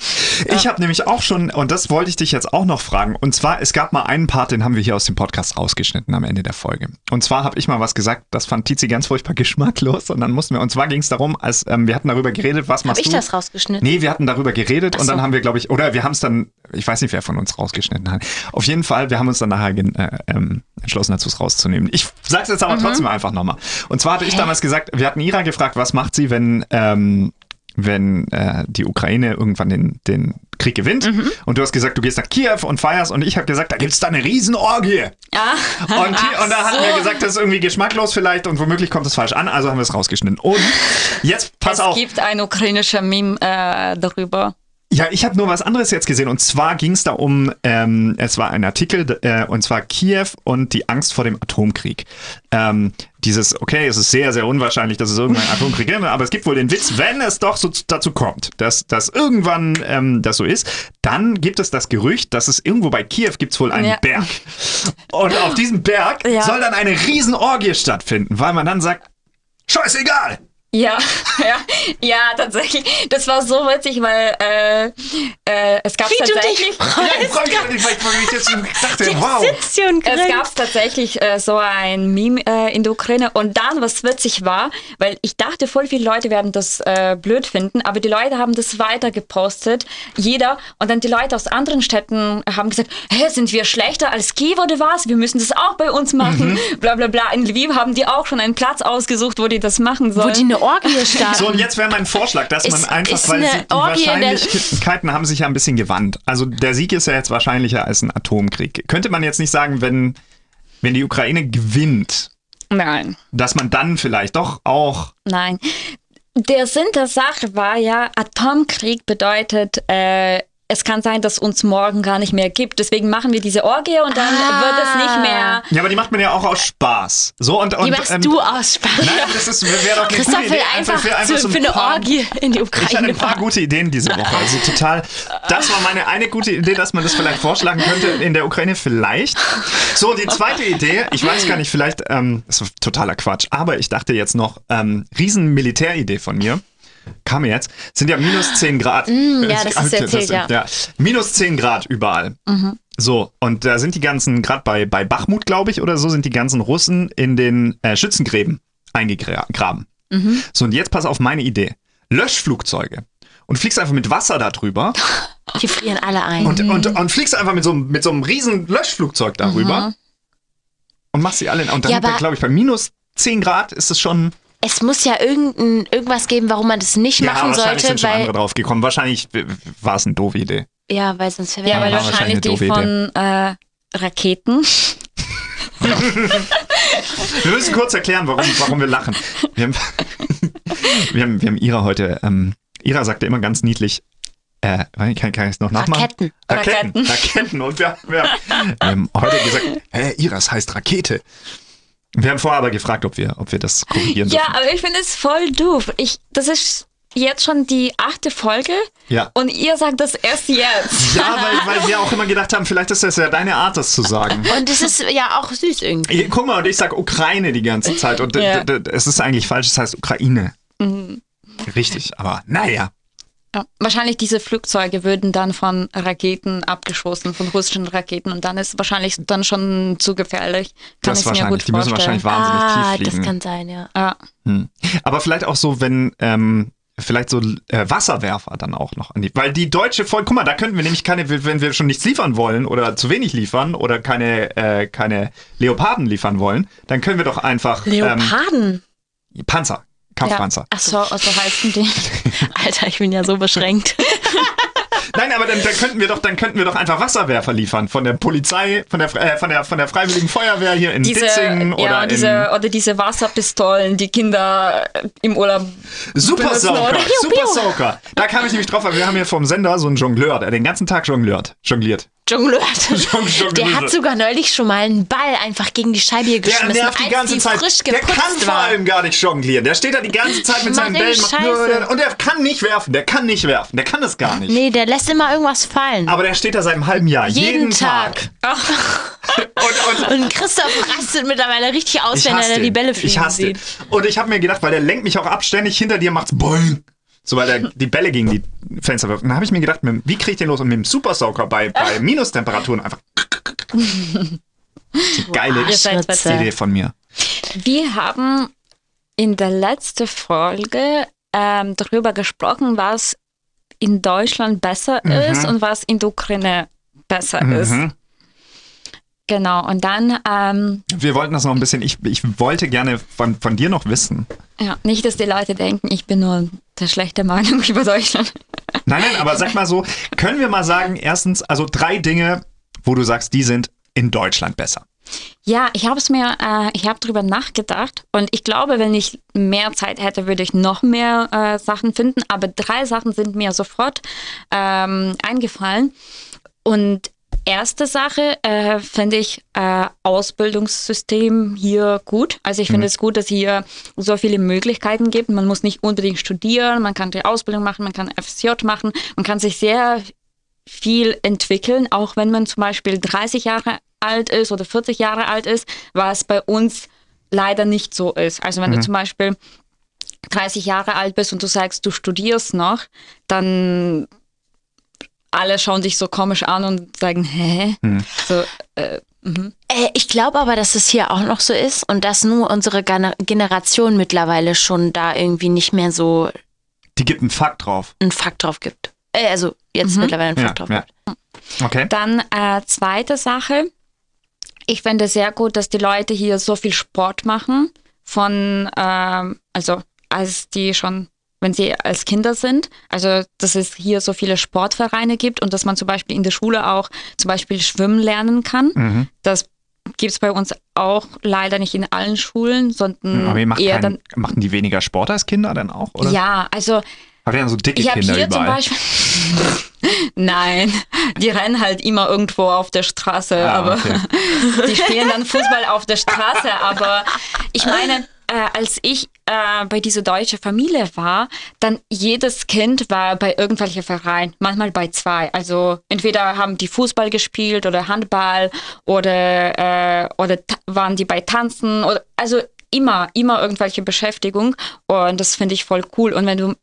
Ich habe nämlich auch schon, und das wollte ich dich jetzt auch noch fragen, und zwar, es gab mal einen Part, den haben wir hier aus dem Podcast rausgeschnitten am Ende der Folge. Und zwar habe ich mal was gesagt, das fand Tizi ganz furchtbar geschmacklos, und dann mussten wir, und zwar ging es darum, als ähm, wir hatten darüber geredet, was Habe machst ich du? das rausgeschnitten? Nee, wir hatten darüber geredet und so. dann haben wir, glaube ich, oder wir haben es dann, ich weiß nicht, wer von uns rausgeschnitten hat. Auf jeden Fall, wir haben uns dann nachher äh, ähm, entschlossen dazu, es rauszunehmen. Ich sag's jetzt aber trotzdem einfach nochmal. Und zwar hatte ich damals gesagt, wir hatten Ira gefragt, was macht sie, wenn, ähm, wenn äh, die Ukraine irgendwann den, den Krieg gewinnt. Und du hast gesagt, du gehst nach Kiew und feierst und ich habe gesagt, da gibt's da eine Riesenorgie. Ah, Und, und da hatten wir gesagt, das ist irgendwie geschmacklos vielleicht und womöglich kommt es falsch an, also haben wir es rausgeschnitten. Und jetzt pass es auf. gibt ein ukrainischer Meme äh, darüber. Ja, ich habe nur was anderes jetzt gesehen und zwar ging es da um, ähm, es war ein Artikel äh, und zwar Kiew und die Angst vor dem Atomkrieg. Ähm, dieses, okay, es ist sehr, sehr unwahrscheinlich, dass es irgendwann einen Atomkrieg gibt, aber es gibt wohl den Witz, wenn es doch so dazu kommt, dass, dass irgendwann ähm, das so ist, dann gibt es das Gerücht, dass es irgendwo bei Kiew gibt es wohl einen Ja. Berg. Und auf diesem Berg Ja. soll dann eine Riesenorgie stattfinden, weil man dann sagt, scheißegal. Ja, ja, ja, tatsächlich. Das war so witzig, weil äh, äh, es gab Wie du dich tatsächlich. Ja, ich freu mich, weil ich, weil ich jetzt dachte, wow. Sitzt hier und Es gab tatsächlich äh, so ein Meme äh, in der Ukraine und dann, was witzig war, weil ich dachte, voll viele Leute werden das äh, blöd finden, aber die Leute haben das weiter gepostet, jeder, und dann die Leute aus anderen Städten haben gesagt, hä, sind wir schlechter als Kiew oder was? Wir müssen das auch bei uns machen, bla bla bla. In Lviv haben die auch schon einen Platz ausgesucht, wo die das machen Wo sollen. Orgie starten. So, und jetzt wäre mein Vorschlag, dass man Ist- einfach, ist weil die Orgie Wahrscheinlichkeiten haben sich ja ein bisschen gewandt. Also der Sieg ist ja jetzt wahrscheinlicher als ein Atomkrieg. Könnte man jetzt nicht sagen, wenn, wenn die Ukraine gewinnt, Nein. dass man dann vielleicht doch auch. Nein. Der Sinn der Sache war ja, Atomkrieg bedeutet, äh, es kann sein, dass uns morgen gar nicht mehr gibt. Deswegen machen wir diese Orgie und dann Ah. wird es nicht mehr. Ja, aber die macht man ja auch aus Spaß. So und, und Die machst ähm, du aus Spaß. Nein, das ist wäre doch eine Christoph gute will Idee. einfach, wäre zu, so ein für eine paar- Orgie in die Ich hatte Ukraine ein paar fahren. gute Ideen diese Woche. Also total. Das war meine eine gute Idee, dass man das vielleicht vorschlagen könnte in der Ukraine. Vielleicht. So, und die zweite Idee, ich weiß gar nicht, vielleicht, ähm, das ist totaler Quatsch, aber ich dachte jetzt noch, ähm, riesen Militäridee von mir. Kam mir jetzt, sind ja minus 10 Grad. Mm, ja, das Das- erzählt, ja. Minus 10 Grad überall. So, und da sind die ganzen, gerade bei, bei Bachmut, glaube ich, oder so, sind die ganzen Russen in den äh, Schützengräben eingegraben. So, und jetzt pass auf meine Idee. Löschflugzeuge. Und fliegst einfach mit Wasser da drüber Die frieren alle ein. und, und, und fliegst einfach mit so, einem- mit so einem riesen Löschflugzeug darüber und machst sie alle. in- Und dann, Ja, glaube ich, bei minus 10 Grad ist es schon. Es muss ja irgendein, irgendwas geben, warum man das nicht Ja, machen wahrscheinlich sollte, sind schon weil, andere drauf gekommen. Wahrscheinlich war es eine doofe Idee. ja, weil sonst Ja, wäre weil war wahrscheinlich wahrscheinlich eine die von äh, Raketen. Wir müssen kurz erklären, warum, warum wir lachen. Wir haben, wir haben, wir haben Ira heute, ähm, Ira sagte immer ganz niedlich, äh, kann, kann ich es noch nachmachen? Raketen. Raketen. Raketen. Raketen. Und wir, wir, wir haben heute gesagt, hä, Ira, es heißt Rakete. Wir haben vorher aber gefragt, ob wir, ob wir das korrigieren Ja, dürfen. aber ich finde es voll doof. Ich, das ist jetzt schon die achte Folge Ja. und ihr sagt das erst jetzt. Ja, weil, weil wir auch immer gedacht haben, vielleicht ist das ja deine Art, das zu sagen. Und es ist ja auch süß irgendwie. Guck mal, und ich sag Ukraine die ganze Zeit. Und Ja. es ist eigentlich falsch, es heißt Ukraine. Richtig, aber naja. Ja. Wahrscheinlich diese Flugzeuge würden dann von Raketen abgeschossen, von russischen Raketen und dann ist wahrscheinlich dann schon zu gefährlich. Kann Das ich mir wahrscheinlich. gut Die müssen vorstellen. wahrscheinlich wahnsinnig Ah, tief das fliegen. kann sein, ja. Ja. Hm. Aber vielleicht auch so, wenn ähm, vielleicht so äh, Wasserwerfer dann auch noch an die. Weil die deutsche Volk, guck mal, da könnten wir nämlich keine, wenn wir schon nichts liefern wollen oder zu wenig liefern oder keine, äh, keine Leoparden liefern wollen, dann können wir doch einfach Leoparden. Ähm, Panzer, Kampfpanzer. Ach so, also heißen die. Alter, ich bin ja so beschränkt. Nein, aber dann, dann könnten wir doch, dann könnten wir doch einfach Wasserwerfer liefern von der Polizei, von der, äh, von der, von der Freiwilligen Feuerwehr hier in Diese, Ditzingen ja, oder diese, oder diese Wasserpistolen, die Kinder im Urlaub in Super Soaker? Super Soaker. Da kam ich nämlich drauf, weil wir haben hier vom Sender so einen Jongleur, der den ganzen Tag jongliert, jongliert. Jongleur. Jong- Jongleur. Der hat sogar neulich schon mal einen Ball einfach gegen die Scheibe hier Der geschmissen, nervt die ganze die Zeit. frisch Der kann vor allem gar nicht jonglieren. Der steht da die ganze Zeit mit seinen Bällen. macht Und der kann nicht werfen. Der kann nicht werfen. Der kann das gar nicht. Nee, der lässt immer irgendwas fallen. Aber der steht da seit einem halben Jahr. Jeden, Jeden Tag. Tag. Und, und Und Christoph rastet mittlerweile richtig aus, wenn er da die. Bälle fliegen Ich hasse sieht. den. Und ich habe mir gedacht, weil der lenkt mich auch ab, ständig hinter dir macht's boing. So, weil er die Bälle gegen die Fenster wirft. Und dann habe ich mir gedacht, wie kriege ich den los? Und mit dem Supersauger bei, bei Minustemperaturen einfach. Die geile Schwitze. Idee von mir. Wir haben in der letzten Folge ähm, darüber gesprochen, was in Deutschland besser ist und was in der Ukraine besser ist. Genau, und dann, ähm, Wir wollten das noch ein bisschen, ich, ich wollte gerne von, von dir noch wissen. ja, nicht, dass die Leute denken, ich bin nur der schlechte Meinung über Deutschland. Nein, nein, aber sag mal so, können wir mal sagen, erstens, also drei Dinge, wo du sagst, die sind in Deutschland besser. Ja, ich habe es mir, äh, ich habe darüber nachgedacht und ich glaube, wenn ich mehr Zeit hätte, würde ich noch mehr äh, Sachen finden. Aber drei Sachen sind mir sofort ähm, eingefallen. Und erste Sache äh, finde ich äh, Ausbildungssystem hier gut. Also ich finde es gut, dass hier so viele Möglichkeiten gibt. Man muss nicht unbedingt studieren, man kann die Ausbildung machen, man kann FSJ machen, man kann sich sehr viel entwickeln, auch wenn man zum Beispiel 30 Jahre alt ist oder 40 Jahre alt ist, was bei uns leider nicht so ist. Also wenn du zum Beispiel 30 Jahre alt bist und du sagst, du studierst noch, dann alle schauen dich so komisch an und sagen, hä? So, äh, mhm. Äh, ich glaube aber, dass es hier auch noch so ist und dass nur unsere Gener- Generation mittlerweile schon da irgendwie nicht mehr so Die gibt einen Fakt drauf. einen Fakt drauf gibt. Äh, also jetzt mittlerweile einen Ja, Fakt drauf ja. gibt. Okay. Dann äh, zweite Sache. Ich finde sehr gut, dass die Leute hier so viel Sport machen. Von, ähm, also als die schon, wenn sie als Kinder sind. Also dass es hier so viele Sportvereine gibt und dass man zum Beispiel in der Schule auch zum Beispiel schwimmen lernen kann. Mhm. Das gibt es bei uns auch leider nicht in allen Schulen, sondern Aber ihr macht eher kein, machen die weniger Sport als Kinder dann auch, oder? dann. Ja, also Habt ihr dann so dicke ich Kinder hier zum überall? Beispiel. Nein, die rennen halt immer irgendwo auf der Straße, Ah, aber okay. die spielen dann Fußball auf der Straße. Aber ich meine, äh, als ich äh, bei dieser deutschen Familie war, dann jedes Kind war bei irgendwelchen Vereinen, manchmal bei zwei. Also entweder haben die Fußball gespielt oder Handball oder, äh, oder waren die bei Tanzen oder also immer, immer irgendwelche Beschäftigung und das finde ich voll cool. Und wenn du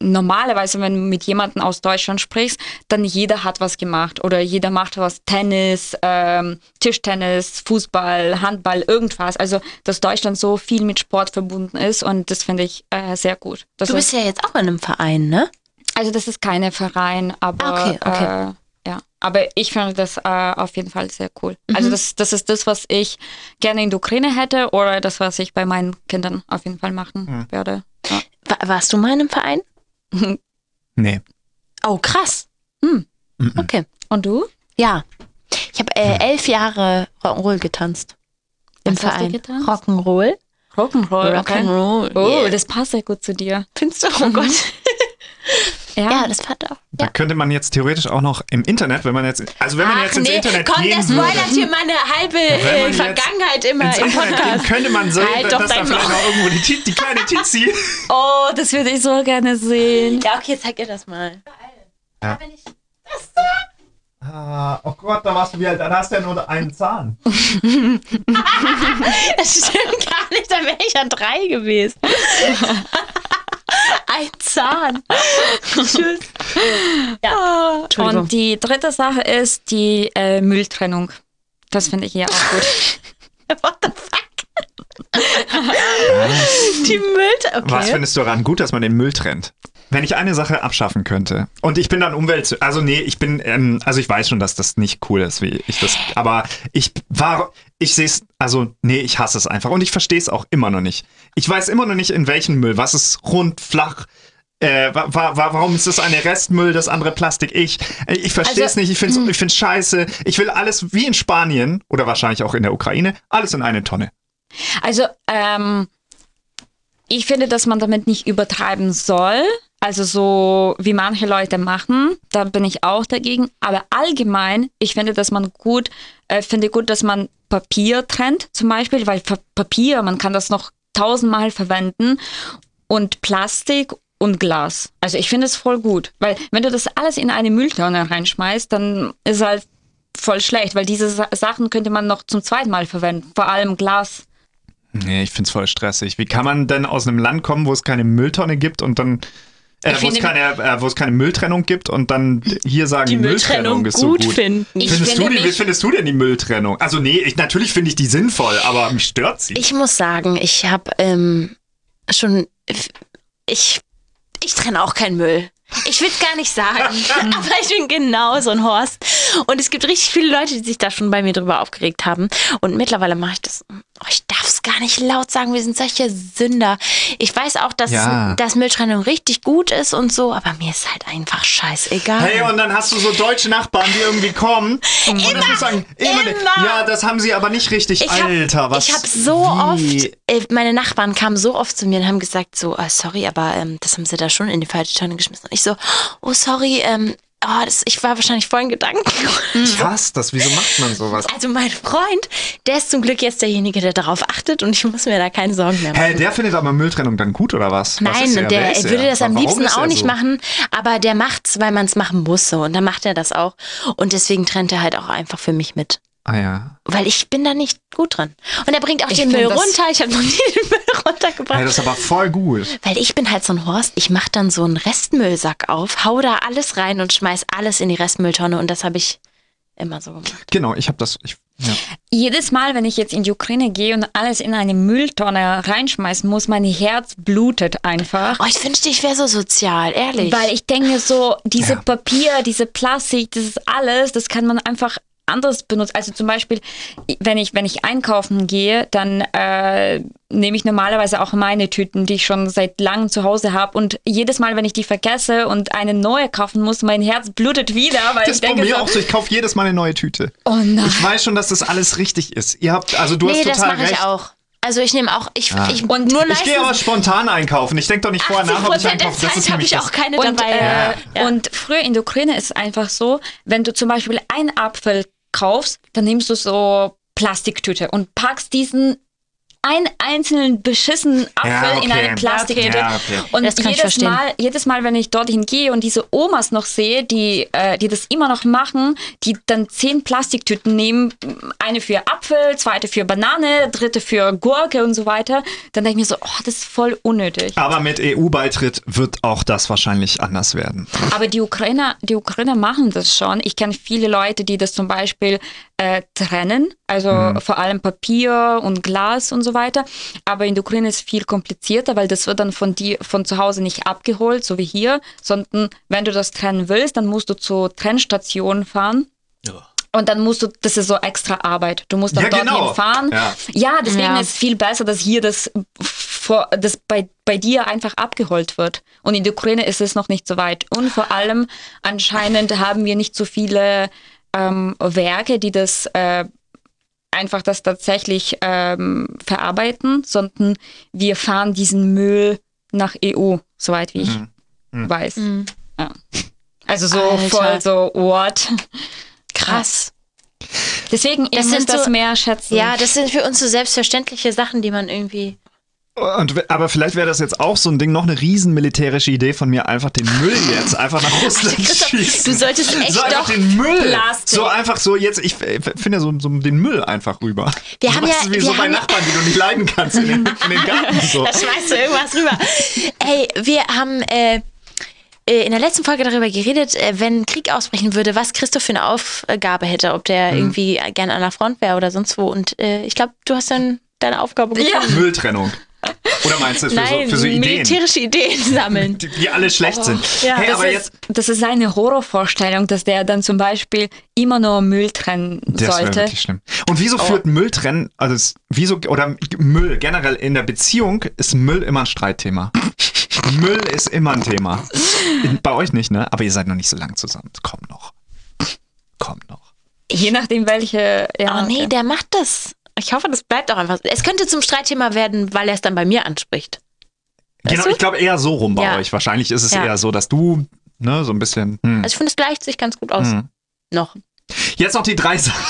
normalerweise, wenn du mit jemandem aus Deutschland sprichst, dann jeder hat was gemacht oder jeder macht was, Tennis, ähm, Tischtennis, Fußball, Handball, irgendwas. Also, dass Deutschland so viel mit Sport verbunden ist und das finde ich äh, sehr gut. Das Du bist ja jetzt auch in einem Verein, ne? also das ist keine Verein, aber Ah, okay, okay. Äh, ja. Aber ich finde das äh, auf jeden Fall sehr cool. Also das, das ist das, was ich gerne in der Ukraine hätte oder das, was ich bei meinen Kindern auf jeden Fall machen werde. Ja. Wa- warst du mal in einem Verein? Nee. Oh, krass. Hm. Okay. Und du? Ja. Ich habe äh, elf Jahre Rock'n'Roll getanzt. Im Was hast du Verein. getanzt? Rock'n'Roll. Rock'n'Roll. Okay. Rock'n'Roll. Oh, yeah. das passt sehr gut zu dir. findest du? Oh Gott. Ja. Ja, das fand auch. Da Ja. könnte man jetzt theoretisch auch noch im Internet, wenn man jetzt, also wenn man jetzt ins Internet komm, gehen der spoilert hier meine halbe Wenn man äh, Vergangenheit immer ins im Internet gehen, Podcast. könnte man sehen, Halt dass da vielleicht noch irgendwo die, die kleine Tizi. Oh, das würde ich so gerne sehen. Ja, okay, zeig ihr das mal. Ja. Ah, oh Gott, da warst du wie alt, dann hast du ja nur einen Zahn. Das stimmt gar nicht, da wäre ich an drei gewesen. Ein Zahn. Tschüss. Ja. Entschuldigung. Und die dritte Sache ist die äh, Mülltrennung. Das finde ich hier auch gut. What the fuck? Die Müll. Okay. Was findest du daran gut, dass man den Müll trennt? Wenn ich eine Sache abschaffen könnte und ich bin dann Umwelt, also nee, ich bin, ähm, also ich weiß schon, dass das nicht cool ist, wie ich das, aber ich war, ich sehe es, also nee, ich hasse es einfach und ich verstehe es auch immer noch nicht. Ich weiß immer noch nicht, in welchen Müll, was ist rund, flach, äh, wa wa wa warum ist das eine Restmüll, das andere Plastik? Ich, äh, ich verstehe es Also, nicht, ich finde es ich find's scheiße. Ich will alles wie in Spanien oder wahrscheinlich auch in der Ukraine, alles in eine Tonne. Also, ähm, ich finde, dass man damit nicht übertreiben soll. Also so wie manche Leute machen, da bin ich auch dagegen. Aber allgemein, ich finde, dass man gut, äh, finde gut, dass man Papier trennt, zum Beispiel, weil Pa- Papier, man kann das noch tausendmal verwenden und Plastik und Glas. Also ich finde es voll gut, weil wenn du das alles in eine Mülltonne reinschmeißt, dann ist halt voll schlecht, weil diese Sa Sachen könnte man noch zum zweiten Mal verwenden, vor allem Glas. Nee, ich find's voll stressig. Wie kann man denn aus einem Land kommen, wo es keine Mülltonne gibt und dann äh, wo, es keine, äh, wo es keine Mülltrennung gibt und dann hier sagen, Die Mülltrennung ist gut so gut. finden. Ich Findest, du finde die, wie findest du denn die Mülltrennung? Also nee, ich, natürlich finde ich die sinnvoll, aber mich stört sie. Ich muss sagen, ich habe ähm, schon. Ich, ich trenne auch keinen Müll. Ich will es gar nicht sagen, aber ich bin genau so ein Horst. Und es gibt richtig viele Leute, die sich da schon bei mir drüber aufgeregt haben. Und mittlerweile mache ich das. Oh, ich darf es gar nicht laut sagen, wir sind solche Sünder. Ich weiß auch, dass, Ja. dass Mülltrennung richtig gut ist und so, aber mir ist halt einfach scheißegal. Hey, und dann hast du so deutsche Nachbarn, die irgendwie kommen und musst du sagen, immer, immer. ja, das haben sie aber nicht richtig. Ich hab, Alter, was? Ich habe so wie? oft, äh, meine Nachbarn kamen so oft zu mir und haben gesagt so, ah, sorry, aber ähm, das haben sie da schon in die falsche Tonne geschmissen. Und ich so, oh sorry, ähm, oh, das, ich war wahrscheinlich voll in Gedanken. Ich hasse das. Wieso macht man sowas? Also mein Freund, der ist zum Glück jetzt derjenige, der darauf achtet und ich muss mir da keine Sorgen mehr machen. Hä, der findet aber Mülltrennung dann gut oder was? was Nein, er? der ist würde das am liebsten auch nicht so? machen, aber der macht's, weil man es machen muss so und dann macht er das auch und deswegen trennt er halt auch einfach für mich mit. Ah ja. Weil ich bin da nicht gut drin. Und er bringt auch Ich den Müll runter. Ich habe noch nie den Müll runtergebracht. Hey, das ist aber voll gut. Weil ich bin halt so ein Horst, ich mache dann so einen Restmüllsack auf, hau da alles rein und schmeiß alles in die Restmülltonne und das habe ich immer so gemacht. Genau, ich habe das. Ich, ja. Jedes Mal, wenn ich jetzt in die Ukraine gehe und alles in eine Mülltonne reinschmeißen muss, mein Herz blutet einfach. Oh, ich wünschte, ich wäre so sozial, ehrlich. Weil ich denke so, diese Ja. Papier, diese Plastik, das ist alles, das kann man einfach anders benutzen. Also zum Beispiel, wenn ich, wenn ich einkaufen gehe, dann äh, nehme ich normalerweise auch meine Tüten, die ich schon seit langem zu Hause habe. Und jedes Mal, wenn ich die vergesse und eine neue kaufen muss, mein Herz blutet wieder, weil Das ich ist bei mir so, auch so. Ich kaufe jedes Mal eine neue Tüte. oh nein. Ich weiß schon, dass das alles richtig ist. Ihr habt, also du nee, hast das total mache ich recht. auch. Also ich nehme auch, ich, Ah. ich Und nur Ich gehe aber spontan einkaufen. Ich denke doch nicht vorher 80 nach, ob ich einkaufe. Das ist habe ich das. auch keine Und, dabei. äh, Ja. und früher in der Ukraine ist es einfach so, wenn du zum Beispiel einen Apfel kaufst, dann nimmst du so Plastiktüte und packst diesen einen einzelnen beschissenen Apfel Ja, okay. in eine Plastiktüte. Ja, okay. Und Das kann ich jedes verstehen. Mal, jedes Mal, wenn ich dorthin gehe und diese Omas noch sehe, die, äh, die das immer noch machen, die dann zehn Plastiktüten nehmen, eine für Apfel, zweite für Banane, dritte für Gurke und so weiter, dann denke ich mir so, oh, das ist voll unnötig. Aber mit EU-Beitritt wird auch das wahrscheinlich anders werden. Aber die Ukrainer, die Ukrainer machen das schon. Ich kenne viele Leute, die das zum Beispiel äh, trennen, also Mhm. vor allem Papier und Glas und so weiter. Aber in der Ukraine ist es viel komplizierter, weil das wird dann von dir von zu Hause nicht abgeholt, so wie hier, sondern wenn du das trennen willst, dann musst du zur Trennstation fahren. Ja. Und dann musst du, das ist so extra Arbeit. Du musst dann Ja, dorthin genau. fahren. Ja. Ja, deswegen Ja. ist es viel besser, dass hier das, vor, das bei, bei dir einfach abgeholt wird. Und in der Ukraine ist es noch nicht so weit. Und vor allem anscheinend haben wir nicht so viele ähm, Werke, die das äh, einfach das tatsächlich ähm, verarbeiten, sondern wir fahren diesen Müll nach EU, soweit wie ich weiß. Ja. Also so Alter. voll so, what? Krass. Deswegen, ich Das muss sind das so- mehr schätzen. Ja, das sind für uns so selbstverständliche Sachen, die man irgendwie. Und, aber vielleicht wäre das jetzt auch so ein Ding, noch eine riesen militärische Idee von mir, einfach den Müll jetzt einfach nach Russland schießen. du solltest echt so einfach doch den Müll. Plastik. So einfach so jetzt, ich finde so, so den Müll einfach rüber. Wir so haben ja- wie wir so bei haben ja- Nachbarn, die du nicht leiden kannst in den, in den Garten. So. Da schmeißt du irgendwas rüber. Ey, wir haben äh, äh, in der letzten Folge darüber geredet, äh, wenn Krieg ausbrechen würde, was Christoph für eine Aufgabe hätte, ob der Mhm. irgendwie gerne an der Front wäre oder sonst wo. Und äh, ich glaube, du hast dann deine Aufgabe gefunden. Mülltrennung. Oder meinst du für, Nein, so, für so Ideen, militärische Ideen sammeln. die, die alle schlecht sind? ja. hey, Das aber ist, jetzt, das ist eine Horrorvorstellung, dass der dann zum Beispiel immer nur Müll trennen Das wäre sollte. wirklich schlimm. Und wieso führt Mülltrennen, also es, wieso, oder Müll generell in der Beziehung ist Müll immer ein Streitthema. Müll ist immer ein Thema. Bei euch nicht, ne? Aber ihr seid noch nicht so lang zusammen. Kommt noch. Kommt noch. Je nachdem, welche. Ja, Oh nee, okay. der macht das. Ich hoffe, das bleibt auch einfach. Es könnte zum Streitthema werden, weil er es dann bei mir anspricht. Genau, du? ich glaube eher so rum bei Ja. euch. Wahrscheinlich ist es Ja. eher so, dass du, ne, so ein bisschen. Hm. Also ich finde, es gleicht sich ganz gut aus. Hm. Noch. Jetzt noch die drei Sachen.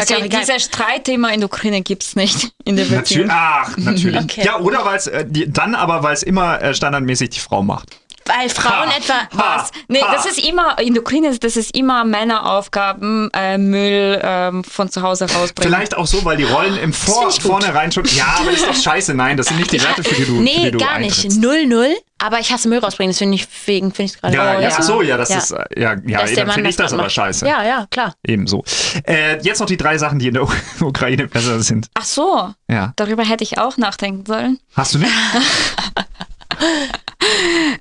Okay, egal. dieses Streitthema in der Ukraine gibt es nicht in der Natürlich. Beziehung. Ach, natürlich. Okay. Ja, oder weil es, äh, dann aber, weil es immer äh, standardmäßig die Frau macht. Weil Frauen Ha. etwa. Was? Nee, Ha. das ist immer, in der Ukraine ist das ist immer Männeraufgaben, äh, Müll ähm, von zu Hause rausbringen. Vielleicht auch so, weil die Rollen im Vor vornherein schon. Ja, aber das ist doch scheiße. Nein, das sind nicht die Werte, für die du. für Nee, die du gar nicht. eintrittst. Null, null. Aber ich hasse Müll rausbringen, deswegen finde ich es gerade. Ja, oh, ja, ach so, ja, das Ja. ist, äh, ja, ja, Dass Mann finde ich das aber macht. scheiße. Ja, ja, klar. Ebenso. Äh, jetzt noch die drei Sachen, die in der Ukraine besser sind. Ach so, Ja. darüber hätte ich auch nachdenken sollen. Hast du nicht?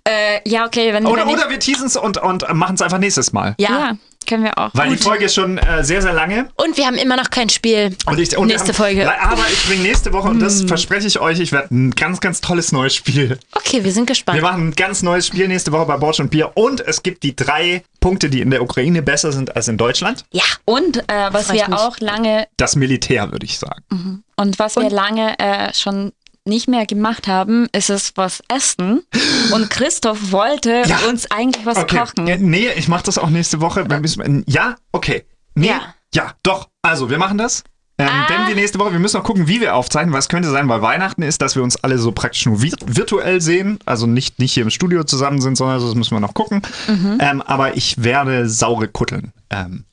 Äh, ja, okay, wenn, Oder, wenn oder wir teasen es und, und machen es einfach nächstes Mal. Ja. ja, können wir auch. Weil die Folge ist schon äh, sehr, sehr lange. Und wir haben immer noch kein Spiel. Und ich, und Nächste Folge. Hm. Aber ich bringe nächste Woche, und das verspreche ich euch, ich werde ein ganz, ganz tolles neues Spiel. Okay, wir sind gespannt. Wir machen ein ganz neues Spiel nächste Woche bei Borsch und Bier. Und es gibt die drei Punkte, die in der Ukraine besser sind als in Deutschland. ja. Und äh, was wir mich. auch lange Das Militär, würde ich sagen. und was wir lange äh, schon nicht mehr gemacht haben, ist es was essen. Und Christoph wollte Ja. uns eigentlich was Okay. kochen. Ja, nee, ich mache das auch nächste Woche. Ja, okay. Nee, ja. Ja. doch. Also, wir machen das. Ähm, Ah. Denn die nächste Woche, wir müssen noch gucken, wie wir aufzeichnen, weil es könnte sein, weil Weihnachten ist, dass wir uns alle so praktisch nur vi virtuell sehen. Also nicht, nicht hier im Studio zusammen sind, sondern das müssen wir noch gucken. Mhm. Ähm, aber ich werde saure Kutteln ähm,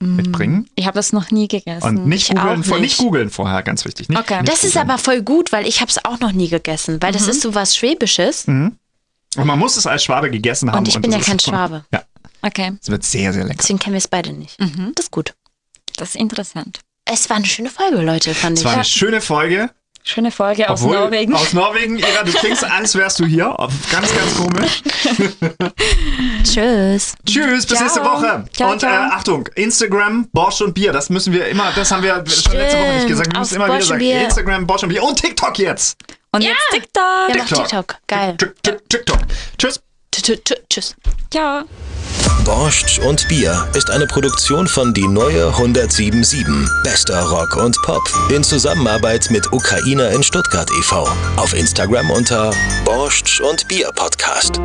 mitbringen. Ich habe das noch nie gegessen. Und nicht ich googeln, nicht nicht. googeln vorher, ganz wichtig. Nicht, Okay. nicht Das ist googeln. aber voll gut, weil ich habe es auch noch nie gegessen, weil das ist so was Schwäbisches. Und man muss es als Schwabe gegessen haben. Und ich bin das ja kein ist- Schwabe. Ja, okay, es wird sehr, sehr lecker. Deswegen kennen wir es beide nicht. Das ist gut. das ist interessant. Es war eine schöne Folge, Leute, fand Es ich. war eine schöne Folge. Schöne Folge aus Obwohl, Norwegen. Aus Norwegen, Ira, du klingst, als wärst du hier. Ganz, ganz komisch. Tschüss. Tschüss, bis Ciao. nächste Woche. Ciao, und Äh, ciao. Achtung, Instagram, Bosch und Bier. Das müssen wir immer, das haben wir schon letzte Woche nicht gesagt. Wir Auf müssen immer Bosch wieder sagen. Bier. Instagram, Bosch und Bier. Und TikTok jetzt. Und jetzt TikTok. Haben auch TikTok. Geil. TikTok. Tschüss. Tsch- tsch- Tschüss. Ciao. Borscht und Bier ist eine Produktion von Die Neue 1077. Bester Rock und Pop. In Zusammenarbeit mit Ukrainer in Stuttgart e.V. Auf Instagram unter Borscht und Bier Podcast.